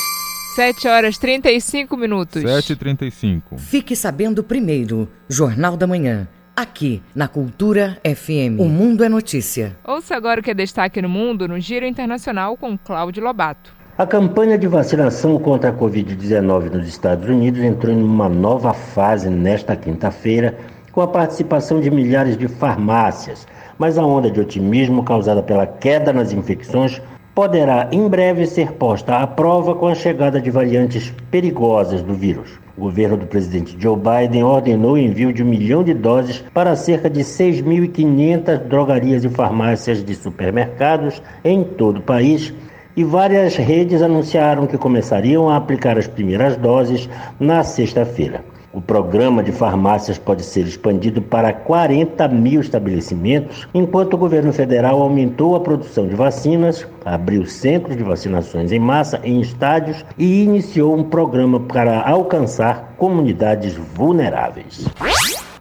7 horas 35 minutos. 7 e 35 Fique sabendo primeiro, Jornal da Manhã. Aqui, na Cultura FM. O Mundo é Notícia. Ouça agora o que é destaque no mundo no Giro Internacional com Cláudio Lobato. A campanha de vacinação contra a Covid-19 nos Estados Unidos entrou em uma nova fase nesta quinta-feira, com a participação de milhares de farmácias. Mas a onda de otimismo causada pela queda nas infecções poderá em breve ser posta à prova com a chegada de variantes perigosas do vírus. O governo do presidente Joe Biden ordenou o envio de um milhão de doses para cerca de 6.500 drogarias e farmácias de supermercados em todo o país e várias redes anunciaram que começariam a aplicar as primeiras doses na sexta-feira. O programa de farmácias pode ser expandido para 40 mil estabelecimentos, enquanto o governo federal aumentou a produção de vacinas, abriu centros de vacinações em massa em estádios e iniciou um programa para alcançar comunidades vulneráveis.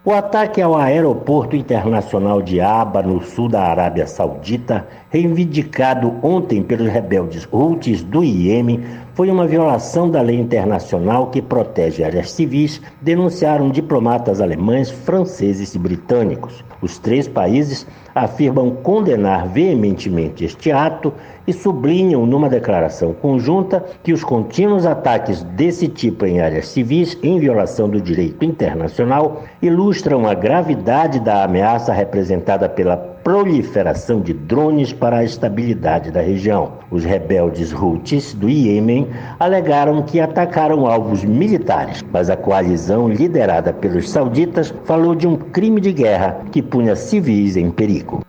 O ataque ao aeroporto internacional de Aba, no sul da Arábia Saudita, reivindicado ontem pelos rebeldes Houthis do Iêmen, foi uma violação da lei internacional que protege áreas civis, denunciaram diplomatas alemães, franceses e britânicos. Os três países afirmam condenar veementemente este ato e sublinham numa declaração conjunta que os contínuos ataques desse tipo em áreas civis, em violação do direito internacional, ilustram a gravidade da ameaça representada pela proliferação de drones para a estabilidade da região. Os rebeldes Houthis do Iêmen alegaram que atacaram alvos militares, mas a coalizão liderada pelos sauditas falou de um crime de guerra que punha civis em perigo.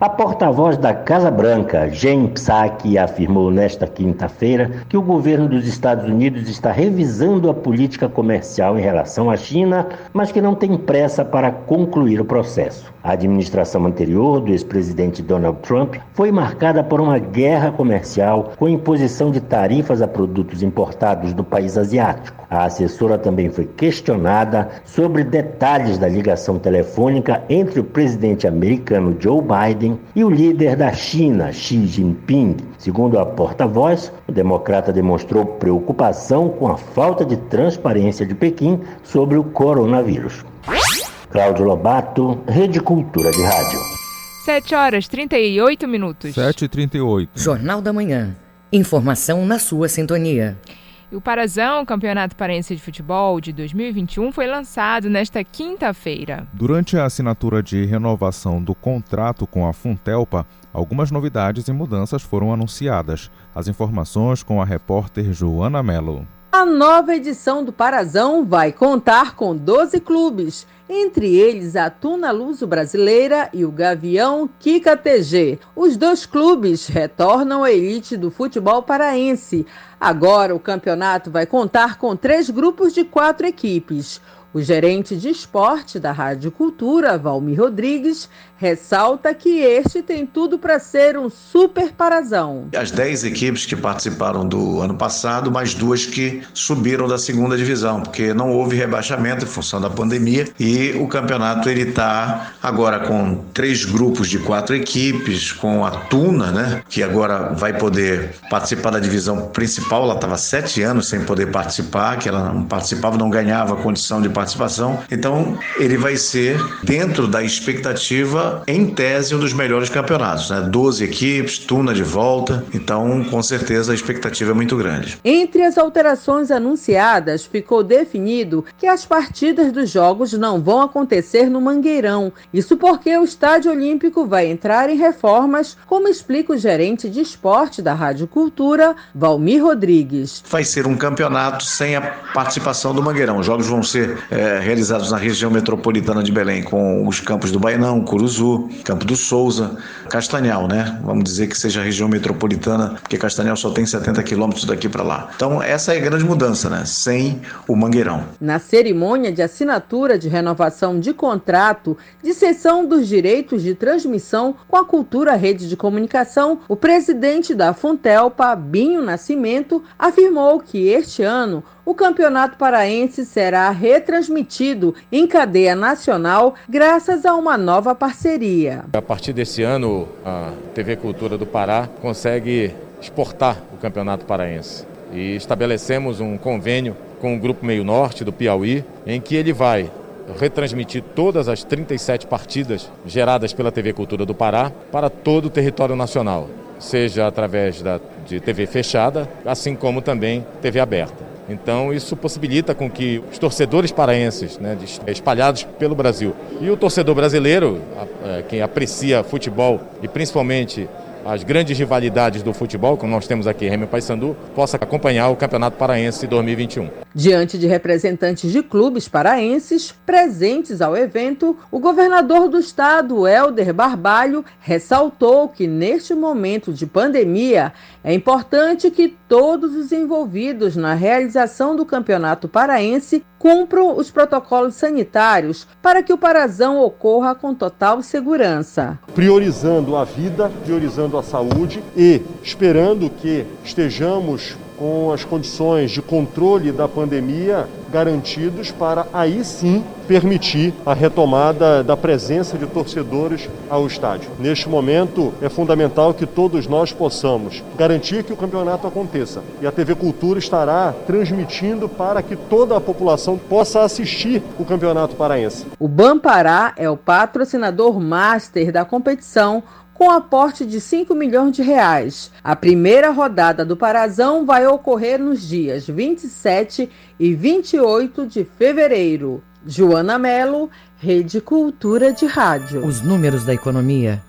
A porta-voz da Casa Branca, Jen Psaki, afirmou nesta quinta-feira que o governo dos Estados Unidos está revisando a política comercial em relação à China, mas que não tem pressa para concluir o processo. A administração anterior do ex-presidente Donald Trump foi marcada por uma guerra comercial com imposição de tarifas a produtos importados do país asiático. A assessora também foi questionada sobre detalhes da ligação telefônica entre o presidente americano Joe Biden e o líder da China, Xi Jinping. Segundo a porta-voz, o democrata demonstrou preocupação com a falta de transparência de Pequim sobre o coronavírus. Cláudio Lobato, Rede Cultura de Rádio. 7 horas 38 minutos. 7 e 38 Jornal da Manhã. Informação na sua sintonia. E o Parazão, Campeonato Paraense de Futebol de 2021, foi lançado nesta quinta-feira. Durante a assinatura de renovação do contrato com a Funtelpa, algumas novidades e mudanças foram anunciadas. As informações com a repórter Joana Mello. A nova edição do Parazão vai contar com 12 clubes, entre eles a Tuna Luso Brasileira e o Gavião Kika TG. Os dois clubes retornam à elite do futebol paraense. Agora o campeonato vai contar com três grupos de quatro equipes. O gerente de esporte da Rádio Cultura, Valmir Rodrigues, ressalta que este tem tudo para ser um super parazão. As 10 equipes que participaram do ano passado, mais duas que subiram da segunda divisão, porque não houve rebaixamento em função da pandemia e o campeonato ele está agora com três grupos de quatro equipes, com a Tuna, né, que agora vai poder participar da divisão principal. Ela estava sete anos sem poder participar, que ela não participava, não ganhava condição de participação. Então ele vai ser dentro da expectativa em tese, um dos melhores campeonatos, né? 12 equipes, Tuna de volta, então com certeza a expectativa é muito grande. Entre as alterações anunciadas, ficou definido que as partidas dos jogos não vão acontecer no Mangueirão. Isso porque o Estádio Olímpico vai entrar em reformas, como explica o gerente de esporte da Rádio Cultura, Valmir Rodrigues. Vai ser um campeonato sem a participação do Mangueirão. Os jogos vão ser é, realizados na região metropolitana de Belém, com os campos do Bainão, Curuzu, Campo do Souza, Castanhal, né? Vamos dizer que seja a região metropolitana, porque Castanhal só tem 70 quilômetros daqui para lá. Então, essa é a grande mudança, né? Sem o Mangueirão. Na cerimônia de assinatura de renovação de contrato de cessão dos direitos de transmissão com a Cultura Rede de Comunicação, o presidente da Funtelpa, Binho Nascimento, afirmou que este ano o Campeonato Paraense será retransmitido em cadeia nacional graças a uma nova parceria. A partir desse ano, a TV Cultura do Pará consegue exportar o Campeonato Paraense. e estabelecemos um convênio com o Grupo Meio Norte do Piauí, em que ele vai retransmitir todas as 37 partidas geradas pela TV Cultura do Pará para todo o território nacional, seja através da, de TV fechada, assim como também TV aberta. Então isso possibilita com que os torcedores paraenses, né, espalhados pelo Brasil, e o torcedor brasileiro, é, quem aprecia futebol e principalmente as grandes rivalidades do futebol, como nós temos aqui em Remy Paysandu, possa acompanhar o Campeonato Paraense 2021. Diante de representantes de clubes paraenses presentes ao evento, o governador do estado, Helder Barbalho, ressaltou que neste momento de pandemia é importante que todos os envolvidos na realização do Campeonato Paraense cumpram os protocolos sanitários para que o Parazão ocorra com total segurança. Priorizando a vida, priorizando a saúde e esperando que estejamos com as condições de controle da pandemia garantidos para aí sim permitir a retomada da presença de torcedores ao estádio. Neste momento é fundamental que todos nós possamos garantir que o campeonato aconteça e a TV Cultura estará transmitindo para que toda a população possa assistir o Campeonato Paraense. O Bampará é o patrocinador master da competição com aporte de 5 milhões de reais. A primeira rodada do Parazão vai ocorrer nos dias 27 e 28 de fevereiro. Joana Melo, Rede Cultura de Rádio. Os números da economia.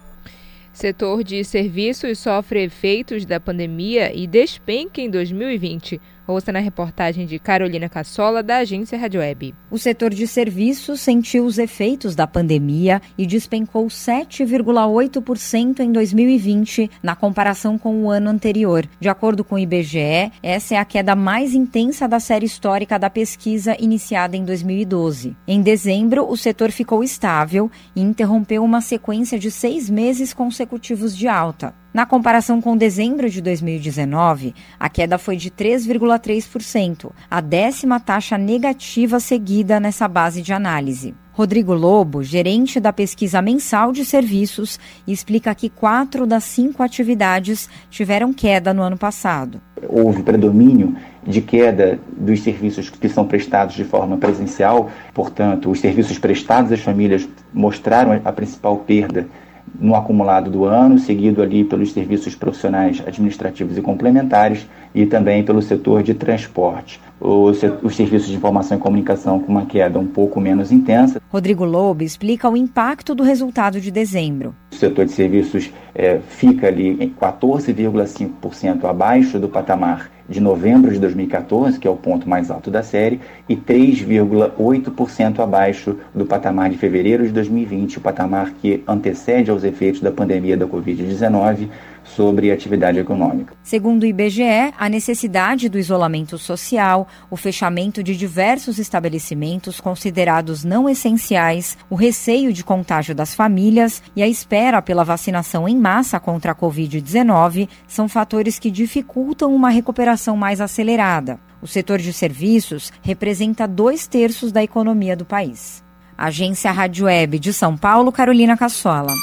Setor de serviços sofre efeitos da pandemia e despenca em 2020. Ouça na reportagem de Carolina Cassola, da agência Rádio Web. O setor de serviços sentiu os efeitos da pandemia e despencou 7,8% em 2020, na comparação com o ano anterior. De acordo com o IBGE, essa é a queda mais intensa da série histórica da pesquisa iniciada em 2012. Em dezembro, o setor ficou estável e interrompeu uma sequência de seis meses consecutivos de alta. Na comparação com dezembro de 2019, a queda foi de 3,3%, a décima taxa negativa seguida nessa base de análise. Rodrigo Lobo, gerente da pesquisa mensal de serviços, explica que quatro das cinco atividades tiveram queda no ano passado. Houve predomínio de queda dos serviços que são prestados de forma presencial, portanto, os serviços prestados às famílias mostraram a principal perda no acumulado do ano, seguido ali pelos serviços profissionais administrativos e complementares e também pelo setor de transporte. Os, os, serviços de informação e comunicação com uma queda um pouco menos intensa. Rodrigo Lobo explica o impacto do resultado de dezembro. O setor de serviços é, fica ali em 14,5% abaixo do patamar de novembro de 2014, que é o ponto mais alto da série, e 3,8% abaixo do patamar de fevereiro de 2020, o patamar que antecede aos efeitos da pandemia da Covid-19 sobre atividade econômica. Segundo o IBGE, a necessidade do isolamento social, o fechamento de diversos estabelecimentos considerados não essenciais, o receio de contágio das famílias e a espera pela vacinação em massa contra a Covid-19 são fatores que dificultam uma recuperação mais acelerada. O setor de serviços representa dois terços da economia do país. Agência Rádio Web de São Paulo, Carolina Cassola.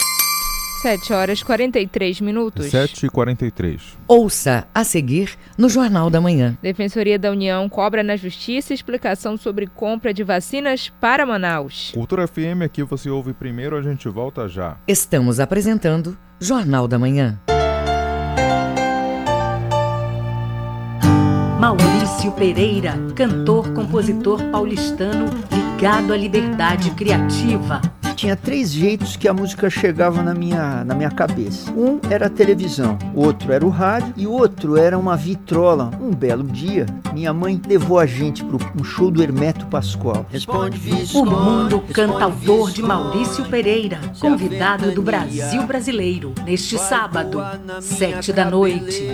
7 horas 43 minutos. 7 e 43. Ouça a seguir no Jornal da Manhã. Defensoria da União cobra na Justiça explicação sobre compra de vacinas para Manaus. Cultura FM aqui você ouve primeiro, a gente volta já. Estamos apresentando Jornal da Manhã. Maurício Pereira, cantor, compositor paulistano ligado à liberdade criativa tinha três jeitos que a música chegava na minha, na minha cabeça. Um era a televisão, o outro era o rádio e o outro era uma vitrola. Um belo dia, minha mãe levou a gente para um show do Hermeto Pascoal. O mundo cantautor de Maurício Pereira, convidado do Brasil brasileiro, neste sábado, sete da noite.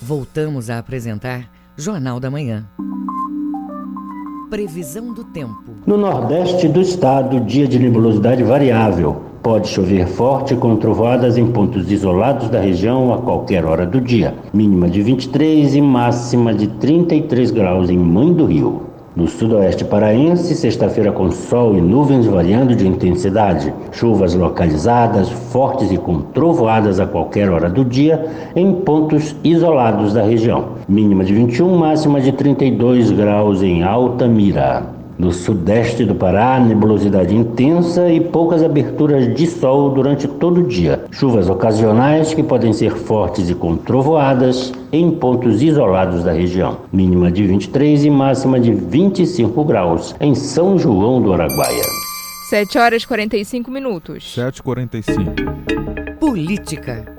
Voltamos a apresentar Jornal da Manhã. Previsão do tempo. No nordeste do estado, dia de nebulosidade variável. Pode chover forte com trovoadas em pontos isolados da região a qualquer hora do dia. Mínima de 23 e máxima de 33 graus em Mãe do Rio. No sudoeste paraense, sexta-feira com sol e nuvens variando de intensidade, chuvas localizadas, fortes e com trovoadas a qualquer hora do dia em pontos isolados da região. Mínima de 21, máxima de 32 graus em Altamira. No sudeste do Pará, nebulosidade intensa e poucas aberturas de sol durante todo o dia. Chuvas ocasionais que podem ser fortes e com trovoadas em pontos isolados da região. Mínima de 23 e máxima de 25 graus em São João do Araguaia. 7 horas 45 minutos. 7h45. Política.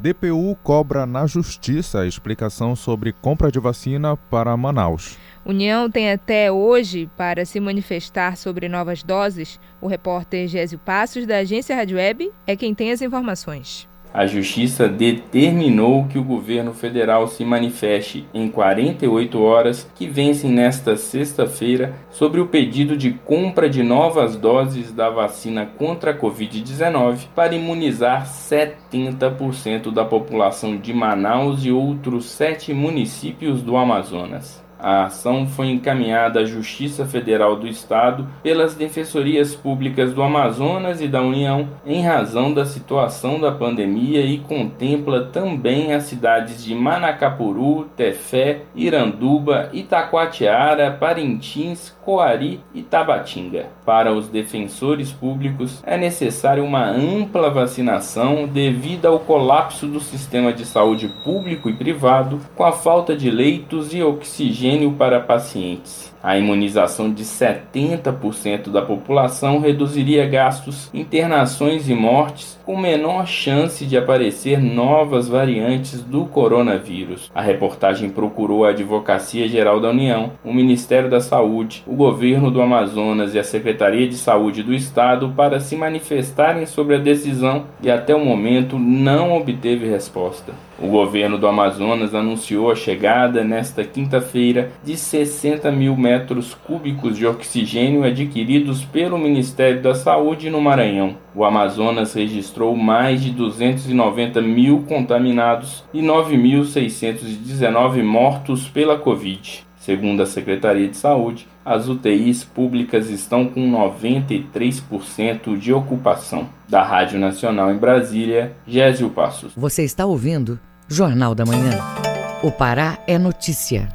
DPU cobra na Justiça a explicação sobre compra de vacina para Manaus. União tem até hoje para se manifestar sobre novas doses. O repórter Gésio Passos, da agência Rádio Web, é quem tem as informações. A Justiça determinou que o governo federal se manifeste em 48 horas que vencem nesta sexta-feira sobre o pedido de compra de novas doses da vacina contra a Covid-19 para imunizar 70% da população de Manaus e outros sete municípios do Amazonas. A ação foi encaminhada à Justiça Federal do Estado pelas defensorias públicas do Amazonas e da União em razão da situação da pandemia e contempla também as cidades de Manacapuru, Tefé, Iranduba, Itacoatiara, Parintins, Coari e Tabatinga. Para os defensores públicos, é necessária uma ampla vacinação devido ao colapso do sistema de saúde público e privado, com a falta de leitos e oxigênio para pacientes. A imunização de 70% da população reduziria gastos, internações e mortes, com menor chance de aparecer novas variantes do coronavírus. A reportagem procurou a Advocacia Geral da União, o Ministério da Saúde, o Governo do Amazonas e a Secretaria de Saúde do Estado para se manifestarem sobre a decisão e até o momento não obteve resposta. O governo do Amazonas anunciou a chegada nesta quinta-feira de 60 mil metros cúbicos de oxigênio adquiridos pelo Ministério da Saúde no Maranhão. O Amazonas registrou mais de 290 mil contaminados e 9.619 mortos pela Covid. Segundo a Secretaria de Saúde, as UTIs públicas estão com 93% de ocupação. Da Rádio Nacional em Brasília, Gésio Passos. Você está ouvindo Jornal da Manhã. O Pará é notícia.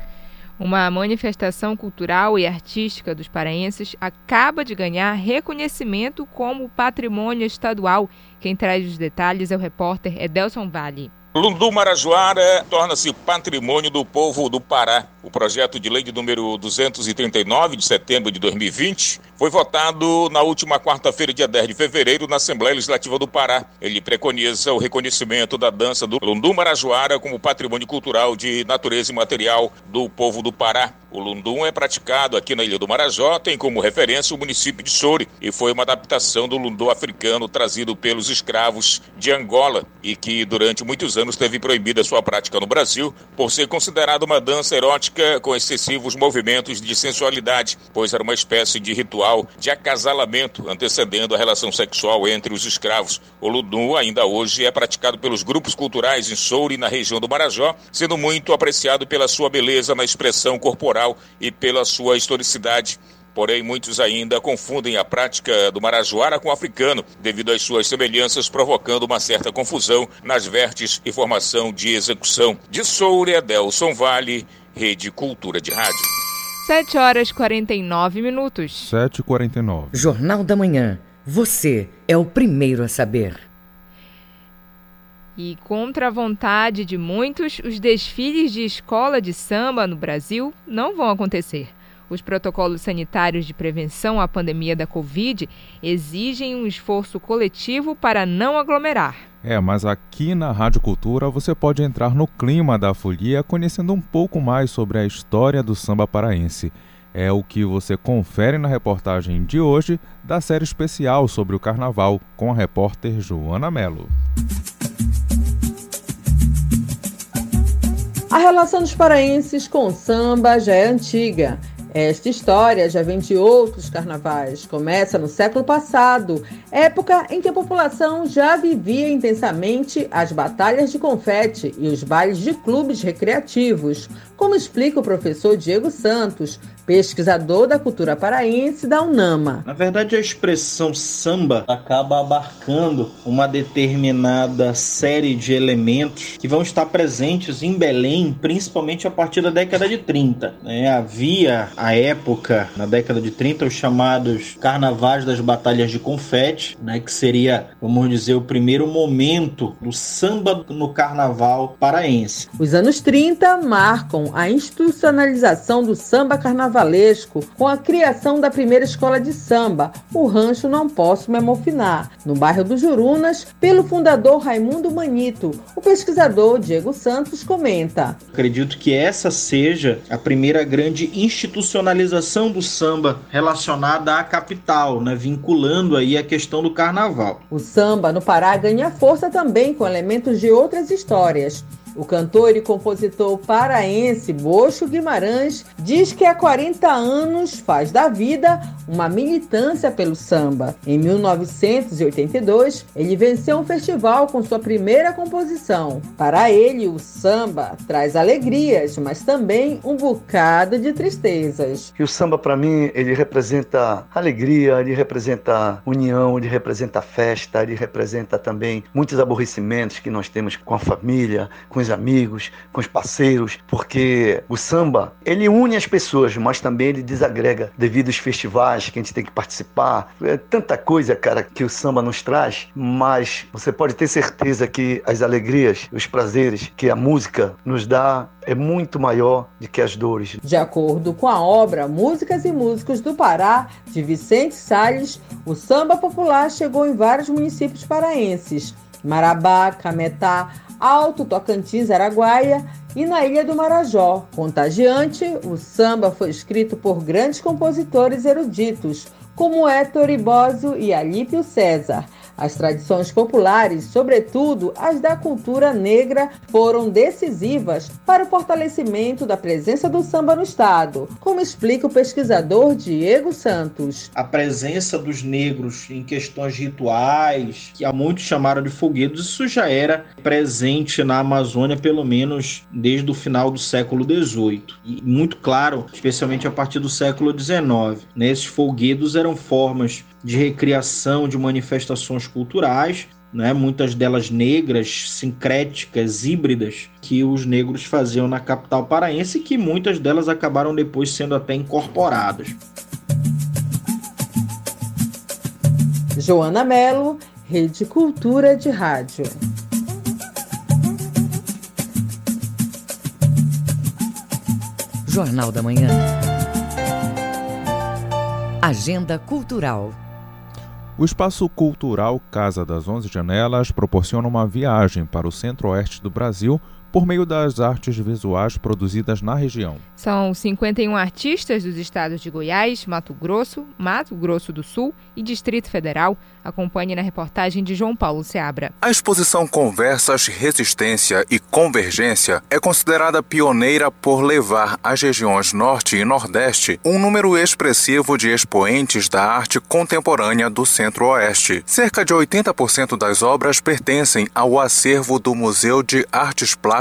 Uma manifestação cultural e artística dos paraenses acaba de ganhar reconhecimento como patrimônio estadual. Quem traz os detalhes é o repórter Edelson Vale. Lundu Marajoara torna-se patrimônio do povo do Pará. O projeto de lei de número 239 de setembro de 2020 foi votado na última quarta-feira, dia 10 de fevereiro, na Assembleia Legislativa do Pará. Ele preconiza o reconhecimento da dança do Lundu Marajoara como patrimônio cultural de natureza e material do povo do Pará. O Lundum é praticado aqui na Ilha do Marajó, tem como referência o município de Soure e foi uma adaptação do Lundu africano trazido pelos escravos de Angola e que durante muitos anos teve proibida sua prática no Brasil por ser considerada uma dança erótica com excessivos movimentos de sensualidade, pois era uma espécie de ritual de acasalamento antecedendo a relação sexual entre os escravos. O Lundum ainda hoje é praticado pelos grupos culturais em Soure, na região do Marajó, sendo muito apreciado pela sua beleza na expressão corporal e pela sua historicidade. Porém, muitos ainda confundem a prática do marajoara com o africano, devido às suas semelhanças, provocando uma certa confusão nas vertes e formação de execução. De Soura, Delson Vale, Rede Cultura de Rádio. 7 horas e 49 minutos. 7 e 49. Jornal da Manhã. Você é o primeiro a saber. E contra a vontade de muitos, os desfiles de escola de samba no Brasil não vão acontecer. Os protocolos sanitários de prevenção à pandemia da Covid exigem um esforço coletivo para não aglomerar. É, mas aqui na Rádio Cultura você pode entrar no clima da folia conhecendo um pouco mais sobre a história do samba paraense. É o que você confere na reportagem de hoje da série especial sobre o carnaval com a repórter Joana Mello. A relação dos paraenses com o samba já é antiga. Esta história já vem de outros carnavais. Começa no século passado, época em que a população já vivia intensamente as batalhas de confete e os bailes de clubes recreativos, como explica o professor Diego Santos, pesquisador da cultura paraense da UNAMA. Na verdade, a expressão samba acaba abarcando uma determinada série de elementos que vão estar presentes em Belém, principalmente a partir da década de 30. Né? Havia, à época, na década de 30, os chamados carnavais das batalhas de confete, né? que seria, vamos dizer, o primeiro momento do samba no carnaval paraense. Os anos 30 marcam a institucionalização do samba carnaval carnavalesco com a criação da primeira escola de samba, o Rancho Não Posso Me Amofinar, no bairro dos Jurunas, pelo fundador Raimundo Manito. O pesquisador Diego Santos comenta. Acredito que essa seja a primeira grande institucionalização do samba relacionada à capital, né, vinculando aí a questão do carnaval. O samba no Pará ganha força também com elementos de outras histórias. O cantor e compositor paraense Bocho Guimarães diz que há 40 anos faz da vida uma militância pelo samba. Em 1982, ele venceu um festival com sua primeira composição. Para ele, o samba traz alegrias, mas também um bocado de tristezas. E o samba, para mim, ele representa alegria, ele representa união, ele representa festa, ele representa também muitos aborrecimentos que nós temos com a família, com os amigos, com os parceiros, porque o samba, ele une as pessoas, mas também ele desagrega devido aos festivais que a gente tem que participar. É tanta coisa, cara, que o samba nos traz, mas você pode ter certeza que as alegrias, os prazeres que a música nos dá é muito maior do que as dores. De acordo com a obra Músicas e Músicos do Pará, de Vicente Salles, o samba popular chegou em vários municípios paraenses. Marabá, Cametá, Alto Tocantins, Araguaia e na Ilha do Marajó. Contagiante, o samba foi escrito por grandes compositores eruditos, como Héctor Ibósio e Alípio César. As tradições populares, sobretudo as da cultura negra, foram decisivas para o fortalecimento da presença do samba no Estado, como explica o pesquisador Diego Santos. A presença dos negros em questões rituais, que há muitos chamaram de foguedos, isso já era presente na Amazônia, pelo menos desde o final do século XVIII. E muito claro, especialmente a partir do século XIX. Né? Esses folguedos eram formas de recriação de manifestações culturais, né, muitas delas negras, sincréticas, híbridas, que os negros faziam na capital paraense e que muitas delas acabaram depois sendo até incorporadas. Joana Melo, Rede Cultura de Rádio. Jornal da Manhã. Agenda Cultural. O Espaço Cultural Casa das Onze Janelas proporciona uma viagem para o centro-oeste do Brasil por meio das artes visuais produzidas na região. São 51 artistas dos estados de Goiás, Mato Grosso, Mato Grosso do Sul e Distrito Federal. Acompanhe na reportagem de João Paulo Seabra. A exposição Conversas, Resistência e Convergência é considerada pioneira por levar às regiões Norte e Nordeste um número expressivo de expoentes da arte contemporânea do Centro-Oeste. Cerca de 80% das obras pertencem ao acervo do Museu de Artes Plásticas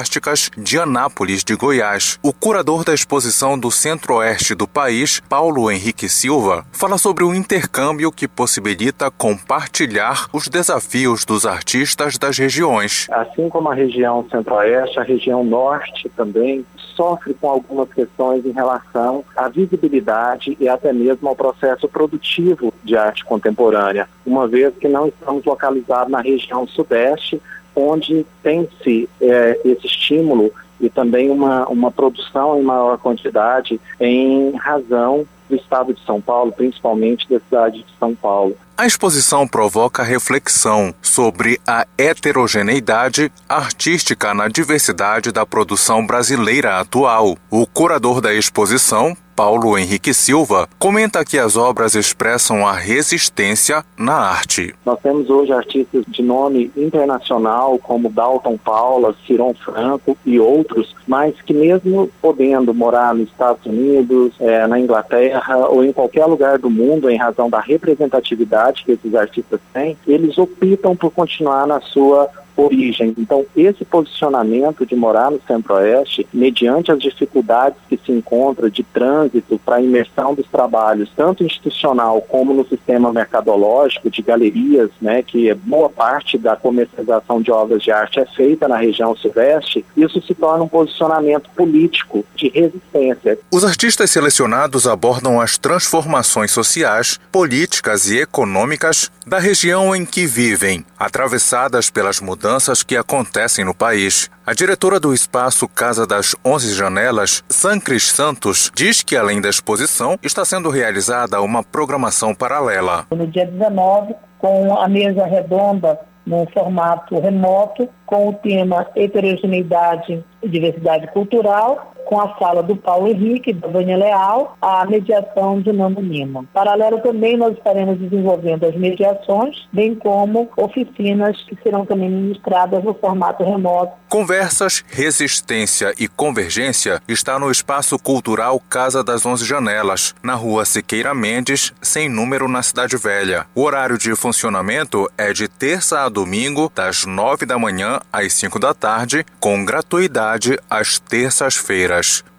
de Anápolis de Goiás. O curador da exposição do Centro-Oeste do país, Paulo Henrique Silva, fala sobre o intercâmbio que possibilita compartilhar os desafios dos artistas das regiões. Assim como a região Centro-Oeste, a região Norte também sofre com algumas questões em relação à visibilidade e até mesmo ao processo produtivo de arte contemporânea, uma vez que não estamos localizados na região Sudeste, onde tem-se é, esse estímulo e também uma, uma produção em maior quantidade em razão do estado de São Paulo, principalmente da cidade de São Paulo. A exposição provoca reflexão sobre a heterogeneidade artística na diversidade da produção brasileira atual. O curador da exposição, Paulo Henrique Silva, comenta que as obras expressam a resistência na arte. Nós temos hoje artistas de nome internacional, como Dalton Paula, Ciron Franco e outros, mas que mesmo podendo morar nos Estados Unidos, é, na Inglaterra ou em qualquer lugar do mundo, em razão da representatividade que esses artistas têm, eles optam por continuar na sua origem. Então, esse posicionamento de morar no Centro-Oeste, mediante as dificuldades que se encontra de trânsito para a imersão dos trabalhos, tanto institucional como no sistema mercadológico de galerias, né, que boa parte da comercialização de obras de arte é feita na região sudeste, isso se torna um posicionamento político de resistência. Os artistas selecionados abordam as transformações sociais, políticas e econômicas da região em que vivem, atravessadas pelas mudanças mudanças que acontecem no país. A diretora do espaço Casa das Onze Janelas, Sancris Santos, diz que além da exposição, está sendo realizada uma programação paralela. No dia 19, com a mesa redonda no formato remoto, com o tema heterogeneidade e diversidade cultural, com a fala do Paulo Henrique, da Vânia Leal, a mediação de Nando Lima. Paralelo também nós estaremos desenvolvendo as mediações, bem como oficinas que serão também ministradas no formato remoto. Conversas, Resistência e Convergência está no Espaço Cultural Casa das Onze Janelas, na rua Siqueira Mendes, sem número na Cidade Velha. O horário de funcionamento é de terça a domingo, das nove da manhã às cinco da tarde, com gratuidade às terças-feiras.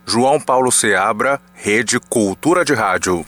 João Paulo Seabra, Rede Cultura de Rádio.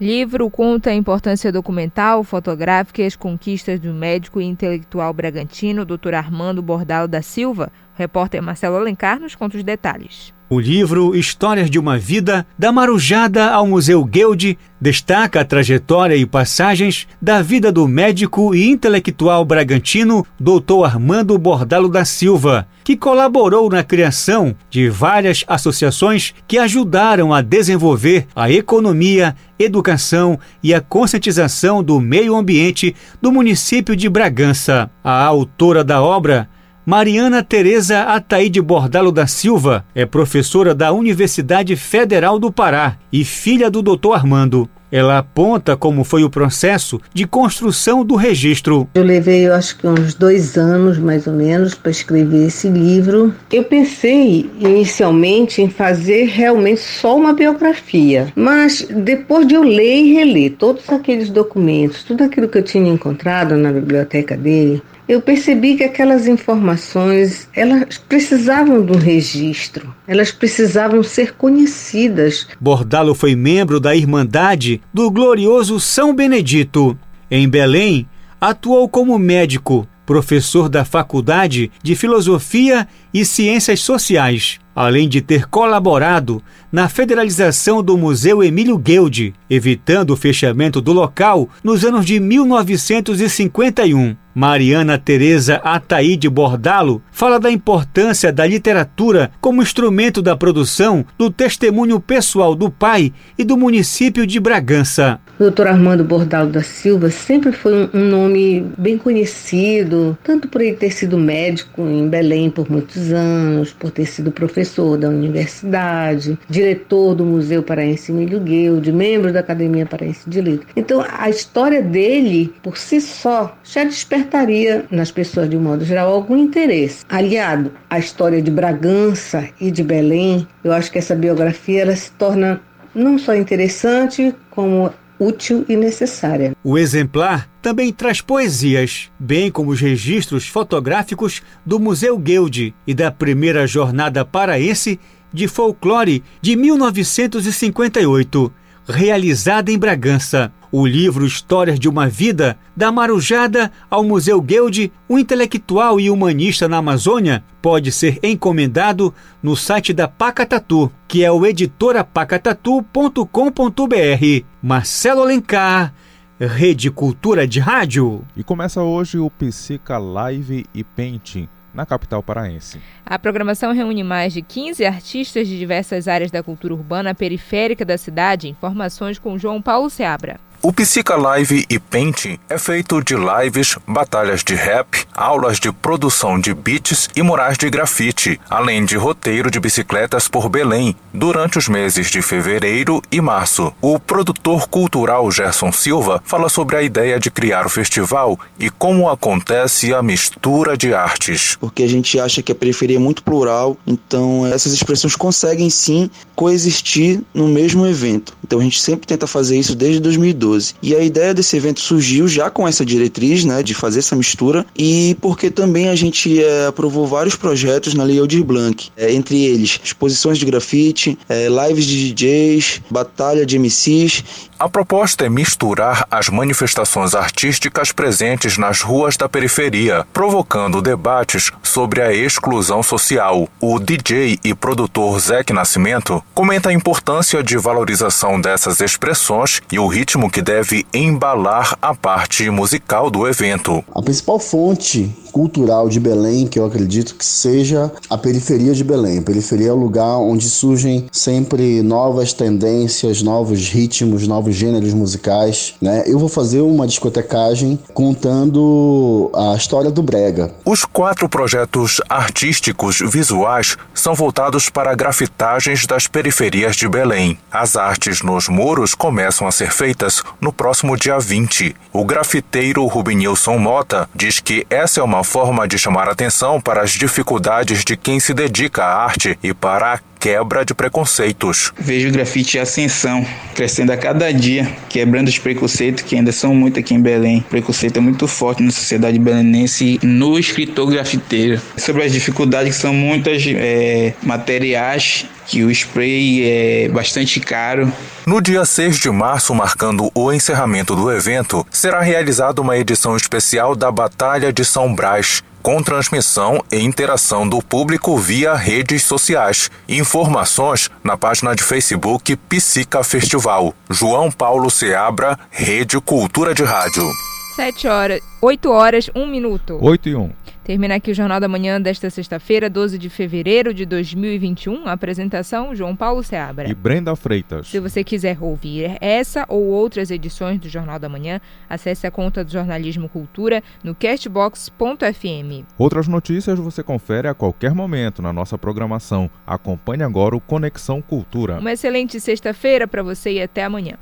Livro conta a importância documental, fotográfica e as conquistas do médico e intelectual bragantino, Dr. Armando Bordalo da Silva. Repórter Marcelo Alencar nos conta os detalhes. O livro Histórias de uma Vida, da Marujada ao Museu Guild, destaca a trajetória e passagens da vida do médico e intelectual bragantino Dr. Armando Bordalo da Silva, que colaborou na criação de várias associações que ajudaram a desenvolver a economia, educação e a conscientização do meio ambiente do município de Bragança. A autora da obra Mariana Tereza Ataíde Bordalo da Silva é professora da Universidade Federal do Pará e filha do Dr. Armando. Ela aponta como foi o processo de construção do registro. Eu levei, eu acho que uns dois anos, mais ou menos, para escrever esse livro. Eu pensei inicialmente em fazer realmente só uma biografia, mas depois de eu ler e reler todos aqueles documentos, tudo aquilo que eu tinha encontrado na biblioteca dele, eu percebi que aquelas informações elas precisavam de um registro, elas precisavam ser conhecidas. Bordalo foi membro da Irmandade do glorioso São Benedito. Em Belém, atuou como médico, professor da Faculdade de Filosofia e Ciências Sociais, além de ter colaborado na federalização do Museu Emílio Guild, evitando o fechamento do local nos anos de 1951. Mariana Teresa Ataíde Bordalo fala da importância da literatura como instrumento da produção do testemunho pessoal do pai e do município de Bragança. O Dr. Armando Bordalo da Silva sempre foi um nome bem conhecido, tanto por ele ter sido médico em Belém por muitos anos, por ter sido professor da universidade, diretor do Museu Paraense Emílio Guild, membro da Academia Paraense de Letras. Então, a história dele, por si só, já despertaria nas pessoas, de um modo geral, algum interesse. Aliado à história de Bragança e de Belém, eu acho que essa biografia ela se torna não só interessante, como útil e necessária. O exemplar também traz poesias, bem como os registros fotográficos do Museu Guild e da primeira jornada paraense de folclore de 1958, realizada em Bragança. O livro Histórias de uma Vida, da Marujada ao Museu Guild, o intelectual e humanista na Amazônia, pode ser encomendado no site da Pacatatu, que é o editorapacatatu.com.br. Marcelo Alencar, Rede Cultura de Rádio. E começa hoje o Psica Live e Painting na capital paraense. A programação reúne mais de 15 artistas de diversas áreas da cultura urbana periférica da cidade. Informações com João Paulo Seabra. O Psica Live e Painting é feito de lives, batalhas de rap, aulas de produção de beats e murais de grafite, além de roteiro de bicicletas por Belém, durante os meses de fevereiro e março. O produtor cultural Gerson Silva fala sobre a ideia de criar o festival e como acontece a mistura de artes. Porque a gente acha que a periferia é muito plural, então essas expressões conseguem sim coexistir no mesmo evento. Então a gente sempre tenta fazer isso desde 2012. E a ideia desse evento surgiu já com essa diretriz, né, de fazer essa mistura e porque também a gente é, aprovou vários projetos na Lei Aldir Blanc, é, entre eles exposições de grafite, é, lives de DJs, batalha de MCs. A proposta é misturar as manifestações artísticas presentes nas ruas da periferia, provocando debates sobre a exclusão social. O DJ e produtor Zeke Nascimento comenta a importância de valorização dessas expressões e o ritmo que deve embalar a parte musical do evento. A principal fonte cultural de Belém, que eu acredito que seja a periferia de Belém. A periferia é o lugar onde surgem sempre novas tendências, novos ritmos, novos gêneros musicais. Né? Eu vou fazer uma discotecagem contando a história do Brega. Os quatro projetos artísticos visuais são voltados para grafitagens das periferias de Belém. As artes nos muros começam a ser feitas no próximo dia 20. O grafiteiro Rubinilson Mota diz que essa é uma forma de chamar atenção para as dificuldades de quem se dedica à arte e para quebra de preconceitos. Vejo o grafite em ascensão, crescendo a cada dia, quebrando os preconceitos que ainda são muito aqui em Belém. O preconceito é muito forte na sociedade belenense no escritor grafiteiro. Sobre as dificuldades que são muitas é, materiais que o spray é bastante caro. No dia 6 de março, marcando o encerramento do evento, será realizada uma edição especial da Batalha de São Brás, com transmissão e interação do público via redes sociais. Informações na página de Facebook Psica Festival. João Paulo Seabra, Rede Cultura de Rádio. 7 horas, 8 horas, 1 minuto. 8 e 1. Termina aqui o Jornal da Manhã desta sexta-feira, 12 de fevereiro de 2021. A apresentação, João Paulo Seabra. E Brenda Freitas. Se você quiser ouvir essa ou outras edições do Jornal da Manhã, acesse a conta do Jornalismo Cultura no castbox.fm. Outras notícias você confere a qualquer momento na nossa programação. Acompanhe agora o Conexão Cultura. Uma excelente sexta-feira para você e até amanhã.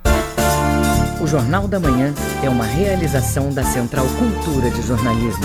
O Jornal da Manhã é uma realização da Central Cultura de Jornalismo.